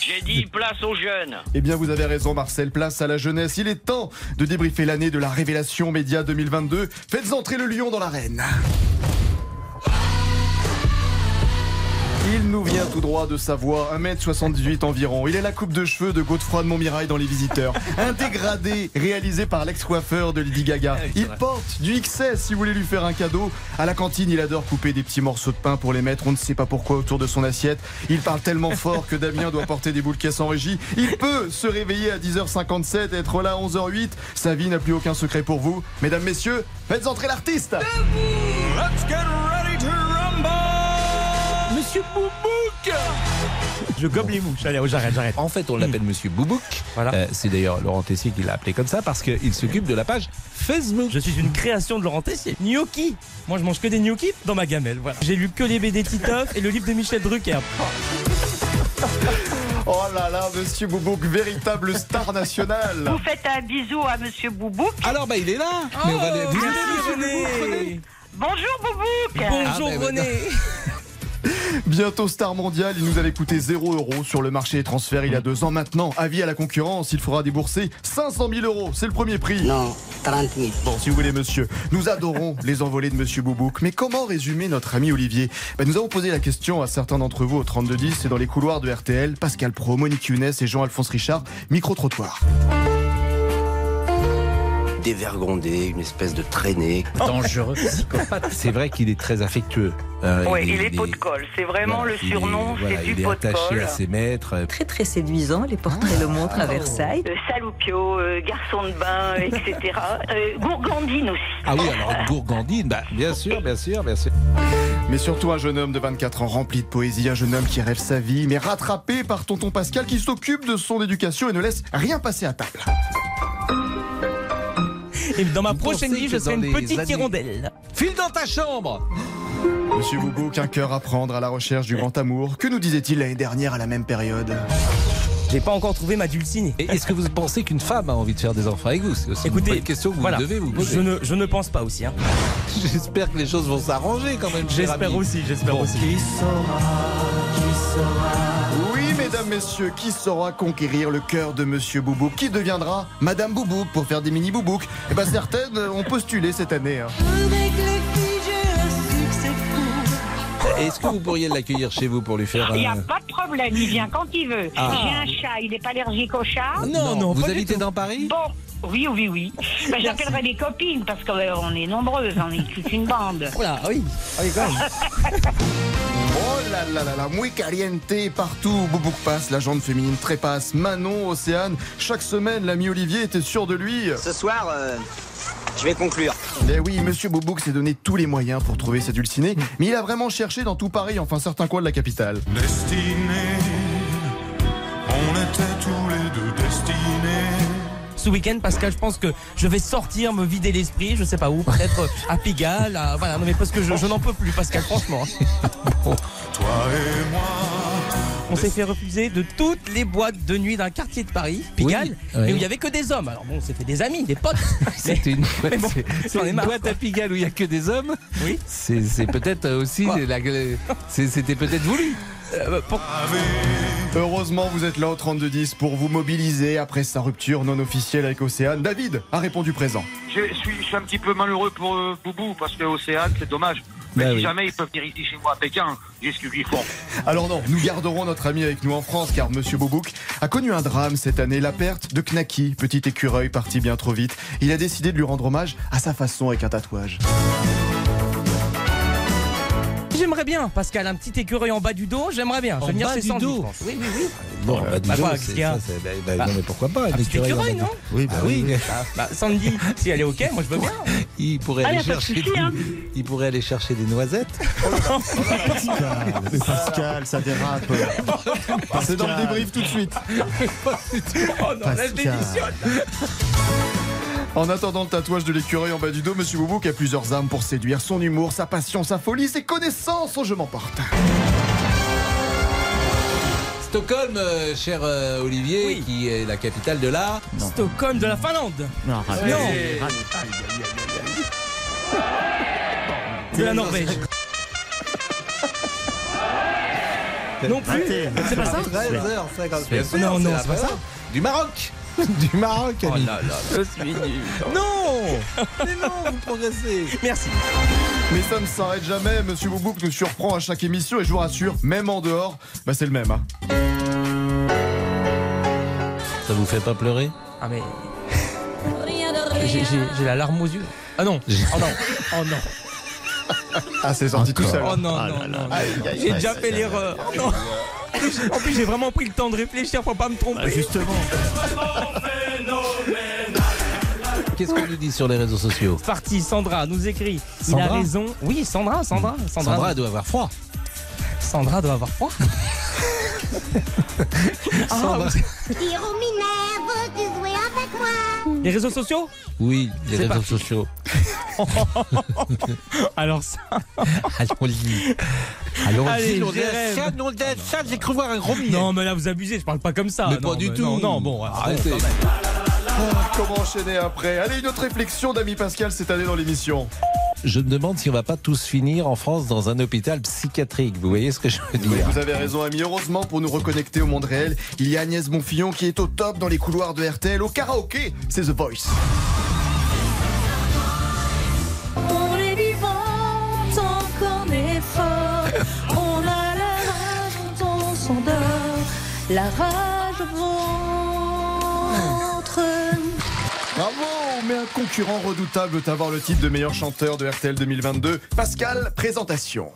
J'ai dit place aux jeunes. Eh bien, vous avez raison, Marcel. Place à la jeunesse. Il est temps de débriefer l'année de la révélation média 2022. Faites entrer le lion dans l'arène. Il nous vient tout droit de Savoie, 1m78 environ. Il est la coupe de cheveux de Godefroy de Montmirail dans Les Visiteurs. Un dégradé réalisé par l'ex-coiffeur de Lady Gaga. Il porte du XS si vous voulez lui faire un cadeau. À la cantine, il adore couper des petits morceaux de pain pour les mettre, on ne sait pas pourquoi, autour de son assiette. Il parle tellement fort que Damien doit porter des boules caisses en régie. Il peut se réveiller à 10h57 et être là à 11h08. Sa vie n'a plus aucun secret pour vous. Mesdames, messieurs, faites entrer l'artiste Let's get ready to rumble Monsieur Boubouk Je gobe les mouches. Allez, oh, j'arrête, j'arrête. En fait, on l'appelle Monsieur Boubouk. Voilà. Euh, c'est d'ailleurs Laurent Tessier qui l'a appelé comme ça parce qu'il s'occupe de la page Facebook. Je suis une création de Laurent Tessier. Gnocchi. Moi, je mange que des gnocchis dans ma gamelle. Voilà. J'ai lu que les BD Titoff et le livre de Michel Drucker. Oh là là, Monsieur Boubouk, véritable star nationale Vous faites un bisou à Monsieur Boubouk. Alors, bah, il est là. Mais on va aller- vous René. Bonjour Boubouk. Bonjour Ah, ben, René. Bientôt star mondial, il nous avait coûté 0 euros sur le marché des transferts il y a deux ans. Maintenant, avis à la concurrence, il faudra débourser 500 000 euros. C'est le premier prix. Non, 30 000. Bon, si vous voulez, monsieur, nous adorons les envolées de monsieur Boubouk. Mais comment résumer notre ami Olivier? Ben, Nous avons posé la question à certains d'entre vous au 3210 et dans les couloirs de RTL. Pascal Pro, Monique Younes et Jean-Alphonse Richard, micro-trottoir. Dévergondé, une espèce de traînée. Dangereux psychopathe. C'est vrai qu'il est très affectueux. Euh, Oui, il est pot de colle. C'est vraiment voilà, le il est- surnom, c'est du Il est pot de attaché colle. à ses maîtres. Très très séduisant, les portraits le montrent à Versailles. Euh, Saloupio, euh, garçon de bain, etc. Euh, gourgandine aussi. Ah oui, alors Gourgandine, bah, bien sûr, bien sûr, bien sûr. Mais surtout un jeune homme de 24 ans rempli de poésie, un jeune homme qui rêve sa vie, mais rattrapé par tonton Pascal qui s'occupe de son éducation et ne laisse rien passer à table. Et dans ma Vous prochaine vie, je serai une petite années- hirondelle. File dans ta chambre Monsieur Boubouk, un cœur à prendre à la recherche du grand amour. Que nous disait-il l'année dernière à la même période J'ai pas encore trouvé ma dulcinée. Et Est-ce que vous pensez qu'une femme a envie de faire des enfants avec vous? C'est aussi Écoutez, une question que vous voilà, devez vous poser. Je ne, je ne pense pas aussi. Hein. J'espère que les choses vont s'arranger quand même. J'espère aussi, j'espère Bon. aussi. Oui, mesdames, messieurs, qui saura conquérir le cœur de Monsieur Boubouk Qui deviendra Madame Boubouk pour faire des mini Boubouk Eh ben certaines ont postulé cette année. hein. Est-ce que vous pourriez l'accueillir chez vous pour lui faire Il n'y a pas de problème, il vient quand il veut. Ah. J'ai un chat, il n'est pas allergique au chat. Non, non, vous habitez dans Paris? Bon, oui, oui, oui. Ben, J'appellerai des copines parce qu'on est nombreuses, on est toute une bande. Voilà, oui. oui quand même. Oh là là là là, muy caliente partout Boubouk passe, la jante féminine trépasse. Manon, Océane, chaque semaine, l'ami Olivier était sûr de lui. Ce soir, euh, je vais conclure. Eh oui, Monsieur Boubouk s'est donné tous les moyens pour trouver sa dulcinée, mais il a vraiment cherché dans tout Paris, enfin certains coins de la capitale. Destinés, on était tous les deux destinés. Ce week-end, Pascal, je pense que je vais sortir, me vider l'esprit, je sais pas où, peut-être euh, à Pigalle, à- voilà, non mais parce que je, je n'en peux plus, Pascal, franchement. Toi et moi. On s'est fait refuser de toutes les boîtes de nuit d'un quartier de Paris, Pigalle, Oui, mais où il y avait que des hommes. Alors bon, c'était des amis, des potes. C'était une, bon, marre, boîte à Pigalle où il n'y a que des hommes. Oui. C'est peut-être aussi c'était peut-être voulu. Euh, pour- Heureusement, vous êtes là au 3210 pour vous mobiliser après sa rupture non officielle avec Océane. David a répondu présent. Je suis, je suis un petit peu malheureux pour euh, Boubou parce que Océane, c'est dommage. Mais Bah si oui. jamais ils peuvent venir ici chez moi à Pékin, j'ai ce qu'ils font. Alors non, nous garderons notre ami avec nous en France car Monsieur Boubouk a connu un drame cette année, la perte de Knacky, petit écureuil parti bien trop vite. Il a décidé de lui rendre hommage à sa façon avec un tatouage. J'aimerais bien, Pascal, un petit écureuil en bas du dos, j'aimerais bien. Je En venir bas du Sandy, dos? Oui, oui, oui. Bon, bah, dis bah, donc, quoi, c'est- ça, bah, bah, Bah, non, mais pourquoi pas un petit écureuil, en bas non? Du- Oui, bah oui. Bah, Sandy, si elle est OK, moi je veux bien. Il pourrait Ah, aller chercher. hein. Il pourrait aller chercher des noisettes. Mais Pascal, ça dérape. C'est dans le débrief tout de suite. Oh non, là je démissionne. En attendant le tatouage de l'écureuil en bas du dos, Monsieur Boubouk a plusieurs armes pour séduire son humour, sa passion, sa folie, ses connaissances. Oh, je m'emporte. Stockholm, euh, cher euh, Olivier, qui est la capitale de l'art. Stockholm de la Finlande. Non. De la Norvège. Non plus. C'est pas ça 13h50. Bien sûr, Non, non, c'est pas ça. Du Maroc. Du Maroc, Oh là là, je suis nul. Non Mais non, vous progressez. Merci. Mais ça ne s'arrête jamais. Monsieur Boubouk nous surprend à chaque émission et je vous rassure, même en dehors, bah c'est le même. hein. Ça vous fait pas pleurer? Ah mais. J'ai la larme aux yeux. Ah non. Oh non. Oh non. Ah, c'est sorti tout seul. Oh non, non, non. J'ai déjà fait l'erreur. Oh non. En plus, j'ai vraiment pris le temps de réfléchir pour pas me tromper. Bah, justement. Qu'est-ce qu'on nous dit sur les réseaux sociaux? Parti, Sandra nous écrit. Il a Sandra raison. Oui, Sandra, Sandra. Sandra, Sandra doit avoir froid. Sandra doit avoir froid. Ah, Sandra- Les réseaux sociaux Oui, les réseaux parti. sociaux. Alors ça. Allons-y. Allons-y. Allez, ça, j'ai cru voir un gros billet. Non, mais là, vous abusez, je parle pas comme ça. Mais Non, pas du tout. Non, non, bon, Arrêtez. Ah, comment enchaîner après? Allez, une autre réflexion d'ami Pascal cette année dans l'émission. Je me demande si on va pas tous finir en France dans un hôpital psychiatrique. Vous voyez ce que je veux Oui, dire vous avez raison, ami. Heureusement, pour nous reconnecter au monde réel, il y a Agnès Bonfillon qui est au top dans les couloirs de RTL au karaoké. C'est The Voice. On est vivant tant qu'on est fort. On a la rage dont on s'endort. La rage au ventre. Bravo Mais un concurrent redoutable veut avoir le titre de meilleur chanteur de RTL 2022. Pascal, présentation.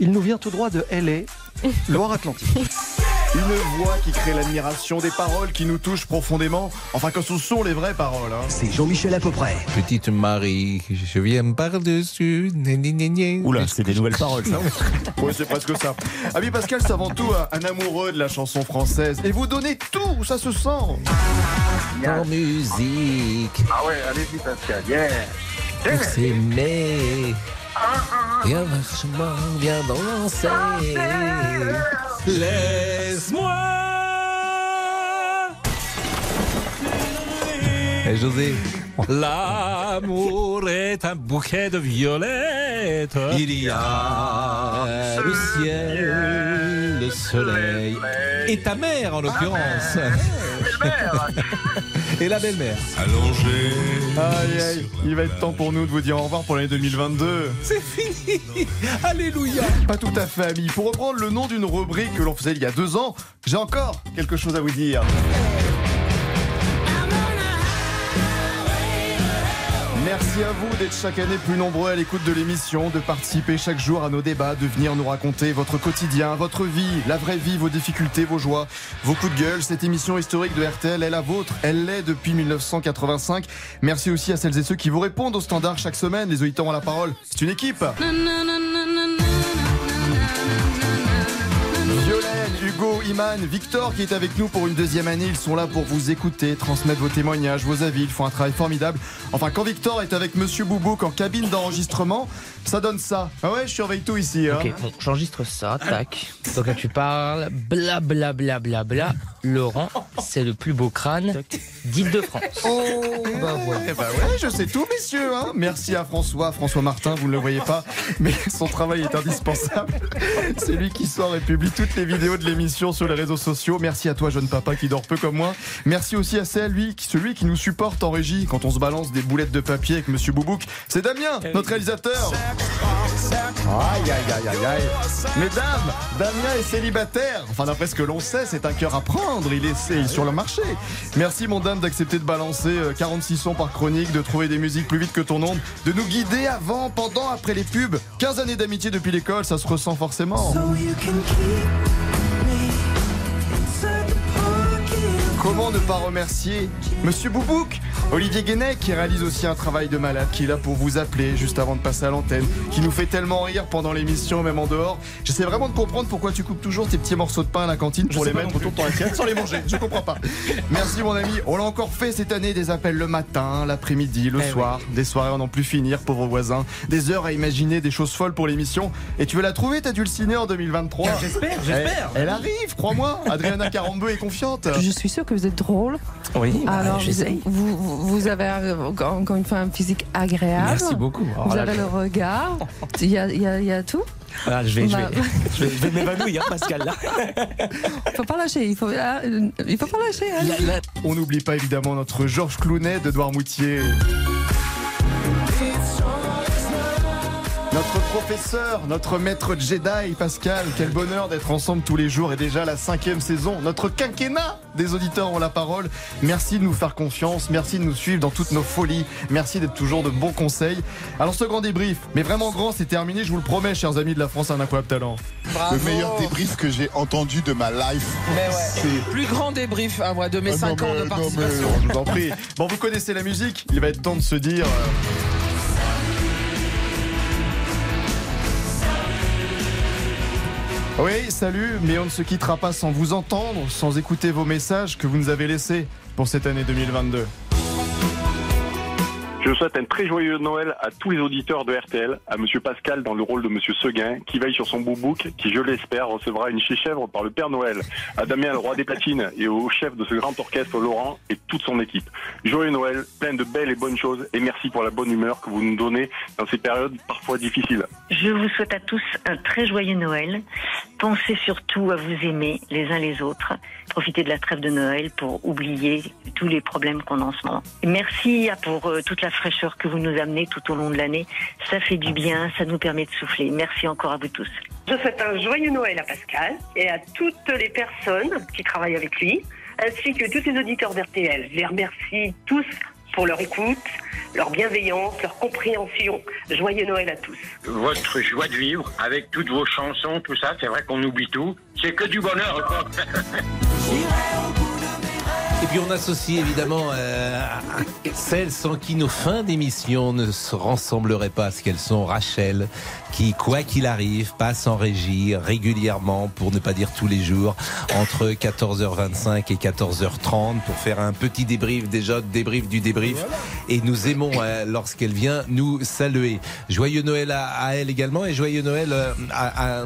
Il nous vient tout droit de LA, Loire-Atlantique. Une voix qui crée l'admiration, des paroles qui nous touchent profondément. Enfin, que ce sont les vraies paroles. hein. C'est Jean-Michel à peu près. Petite Marie, je viens par-dessus. Oula, c'est des nouvelles paroles, ça. Oui, c'est presque ça. Ami Pascal, c'est avant tout un, amoureux de la chanson française. Et vous donnez tout, ça se sent. En musique, Ah ouais, allez-y Pascal, yeah. pour s'aimer. Viens vachement, viens danser. Laisse-moi. José, L'amour est un bouquet de violettes. il y a le ciel, le soleil et ta mère en l'occurrence. Et la belle-mère. Allongé. Aïe, aïe, il va être temps pour nous de vous dire au revoir pour l'année 2022. C'est fini. Alléluia. Pas tout à fait, ami. Pour reprendre le nom d'une rubrique que l'on faisait il y a deux ans, j'ai encore quelque chose à vous dire. Merci à vous d'être chaque année plus nombreux à l'écoute de l'émission, de participer chaque jour à nos débats, de venir nous raconter votre quotidien, votre vie, la vraie vie, vos difficultés, vos joies, vos coups de gueule. Cette émission historique de RTL est la vôtre, elle l'est depuis 1985. Merci aussi à celles et ceux qui vous répondent au standard chaque semaine. Les auditeurs ont la parole. C'est une équipe. Hugo, Iman, Victor qui est avec nous pour une deuxième année. Ils sont là pour vous écouter, transmettre vos témoignages, vos avis. Ils font un travail formidable. Enfin, quand Victor est avec Monsieur Boubouk en cabine d'enregistrement, ça donne ça. Ah ouais, je surveille tout ici. hein. Ok, bon, j'enregistre ça, tac. Donc là, tu parles, bla bla bla bla bla. Laurent, c'est le plus beau crâne d'Île-de-France. Oh, bah ouais, bah ouais, je sais tout, messieurs. hein. Merci à François, François Martin, vous ne le voyez pas, mais son travail est indispensable. C'est lui qui sort et publie toutes les vidéos de l'émission sur les réseaux sociaux. Merci à toi, jeune papa, qui dort peu comme moi. Merci aussi à celle, lui, qui- celui qui nous supporte en régie quand on se balance des boulettes de papier avec Monsieur Boubouk. C'est Damien, notre réalisateur. Aïe, aïe, aïe, aïe, aïe. Mesdames, Damien est célibataire. Enfin, d'après ce que l'on sait, c'est un cœur à prendre. Il est, sur le marché. Merci, mon dame, d'accepter de balancer euh, 46 sons par chronique, de trouver des musiques plus vite que ton onde, de nous guider avant, pendant, après les pubs. 15 années d'amitié depuis l'école, ça se ressent forcément. Comment ne pas remercier Monsieur Boubouk, Olivier Guénec qui réalise aussi un travail de malade, qui est là pour vous appeler juste avant de passer à l'antenne, qui nous fait tellement rire pendant l'émission, même en dehors. J'essaie vraiment de comprendre pourquoi tu coupes toujours tes petits morceaux de pain à la cantine pour les mettre autour de ton assiette sans les manger. Je comprends pas. Merci mon ami. On l'a encore fait cette année, des appels le matin, l'après-midi, le Eh soir, des soirées à n'en plus finir, pauvres voisins, des heures à imaginer des choses folles pour l'émission. Et tu veux la trouver, ta dulcinée en 2023 J'espère, j'espère. Elle, elle arrive, crois-moi. Adriana Carambeu est confiante. Je suis sûre que vous êtes drôle. Oui, bah, Alors, vous, j'essaye. vous, vous- vous avez euh, encore une fois un physique agréable. Merci beaucoup. Vous Oh là avez le regard. Il y a, il y a- il y a tout. Ah, je vais, je Bah, vais, je vais, je vais m'évanouir, Pascal. Là. Il faut pas lâcher. Il faut, ah, euh, il faut pas lâcher. hein. Là, On n'oublie pas évidemment notre Georges Clounet de Douarmoutier. Notre professeur, notre maître Jedi, Pascal, quel bonheur d'être ensemble tous les jours et déjà la cinquième saison. Notre quinquennat des auditeurs ont la parole. Merci de nous faire confiance, merci de nous suivre dans toutes nos folies, merci d'être toujours de bons conseils. Alors ce grand débrief, mais vraiment grand, c'est terminé, je vous le promets, chers amis de la France, un incroyable talent. Le meilleur débrief que j'ai entendu de ma life. Mais ouais. Plus grand débrief ah ouais, de mes Ah, 5 non, ans mais- de non, participation. Je vous en prie. Bon, vous connaissez la musique, il va être temps de se dire. euh, Oui, salut, mais on ne se quittera pas sans vous entendre, sans écouter vos messages que vous nous avez laissés pour cette année 2022. Je souhaite un très joyeux Noël à tous les auditeurs de RTL, à Monsieur Pascal dans le rôle de Monsieur Seguin, qui veille sur son boubouk, qui je l'espère recevra une chez-chèvre par le Père Noël, à Damien le roi des platines et au chef de ce grand orchestre Laurent et toute son équipe. Joyeux Noël, plein de belles et bonnes choses et merci pour la bonne humeur que vous nous donnez dans ces périodes parfois difficiles. Je vous souhaite à tous un très joyeux Noël. Pensez surtout à vous aimer les uns les autres. Profitez de la trêve de Noël pour oublier tous les problèmes qu'on a en ce moment. Merci pour euh, toute la fraîcheur que vous nous amenez tout au long de l'année. Ça fait du bien, ça nous permet de souffler. Merci encore à vous tous. Je souhaite un joyeux Noël à Pascal et à toutes les personnes qui travaillent avec lui, ainsi que tous les auditeurs d'RTL. Je les remercie tous pour leur écoute, leur bienveillance, leur compréhension. Joyeux Noël à tous. Votre joie de vivre, avec toutes vos chansons, tout ça, c'est vrai qu'on oublie tout. C'est que du bonheur, quoi. Et puis on associe évidemment euh, celles sans qui nos fins d'émission ne se ressembleraient pas à ce qu'elles sont. Rachel, qui, quoi qu'il arrive, passe en régie régulièrement, pour ne pas dire tous les jours, entre 14h25 et 14h30 pour faire un petit débrief déjà, débrief du débrief. Et nous aimons euh, lorsqu'elle vient nous saluer. Joyeux Noël à, elle également et joyeux Noël euh, à,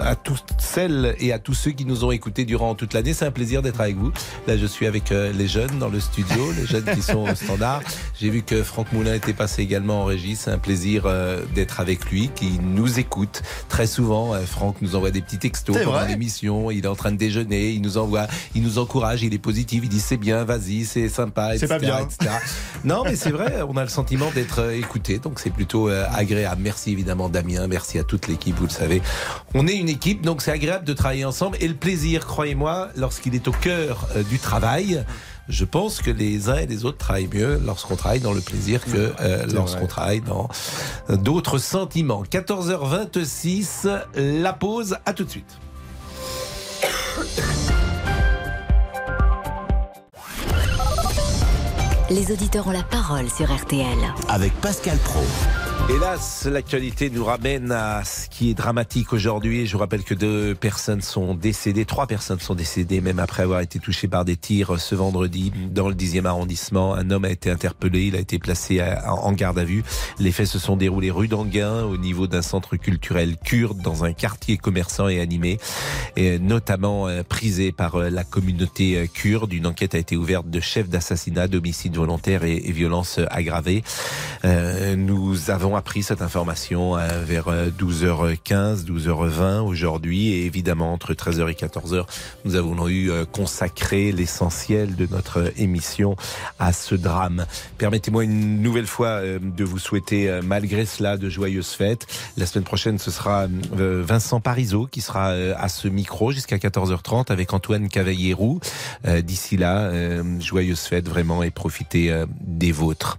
à, toutes celles et à tous ceux qui nous ont écoutés durant toute l'année. C'est un plaisir d'être avec vous. Là, je suis avec euh, les jeunes dans le studio, les jeunes qui sont au standard. J'ai vu que Franck Moulin était passé également en régie. C'est un plaisir d'être avec lui, qui nous écoute très souvent. Euh, Franck nous envoie des petits textos pendant l'émission. Il est en train de déjeuner. Il nous envoie, il nous encourage. Il est positif. Il dit c'est bien, vas-y, c'est sympa, C'est etc., pas bien. etc. Non, mais c'est vrai. On a le sentiment d'être euh, écouté, donc c'est plutôt euh, agréable. Merci évidemment Damien. Merci à toute l'équipe. Vous le savez, on est une équipe, donc c'est agréable de travailler ensemble. Et le plaisir, croyez-moi, lorsqu'il est au cœur du travail. Je pense que les uns et les autres travaillent mieux lorsqu'on travaille dans le plaisir que euh, lorsqu'on travaille dans euh, d'autres sentiments. 14h26, la pause, à tout de suite. Les auditeurs ont la parole sur RTL. Avec Pascal Pro. Hélas, l'actualité nous ramène à ce qui est dramatique aujourd'hui. Je vous rappelle que deux personnes sont décédées, trois personnes sont décédées, même après avoir été touchées par des tirs ce vendredi dans le 10e arrondissement. Un homme a été interpellé, il a été placé en garde à vue. Les faits se sont déroulés rue d'Anguin, au niveau d'un centre culturel kurde, dans un quartier commerçant et animé, notamment euh, prisé par euh, la communauté euh, kurde. Une enquête a été ouverte de chef d'assassinat, d'homicide volontaire et, et violence euh, aggravée. Euh, nous avons appris cette information euh, vers euh, 12h15, 12h20 aujourd'hui et évidemment entre 13h et 14h, nous avons eu euh, consacré l'essentiel de notre euh, émission à ce drame. Permettez-moi une nouvelle fois euh, de vous souhaiter euh, malgré cela de joyeuses fêtes. La semaine prochaine, ce sera euh, Vincent Parisot qui sera euh, à ce micro jusqu'à 14h30 avec Antoine Cavallierou. Euh, D'ici là, euh, joyeuses fêtes vraiment et profitez euh, des vôtres.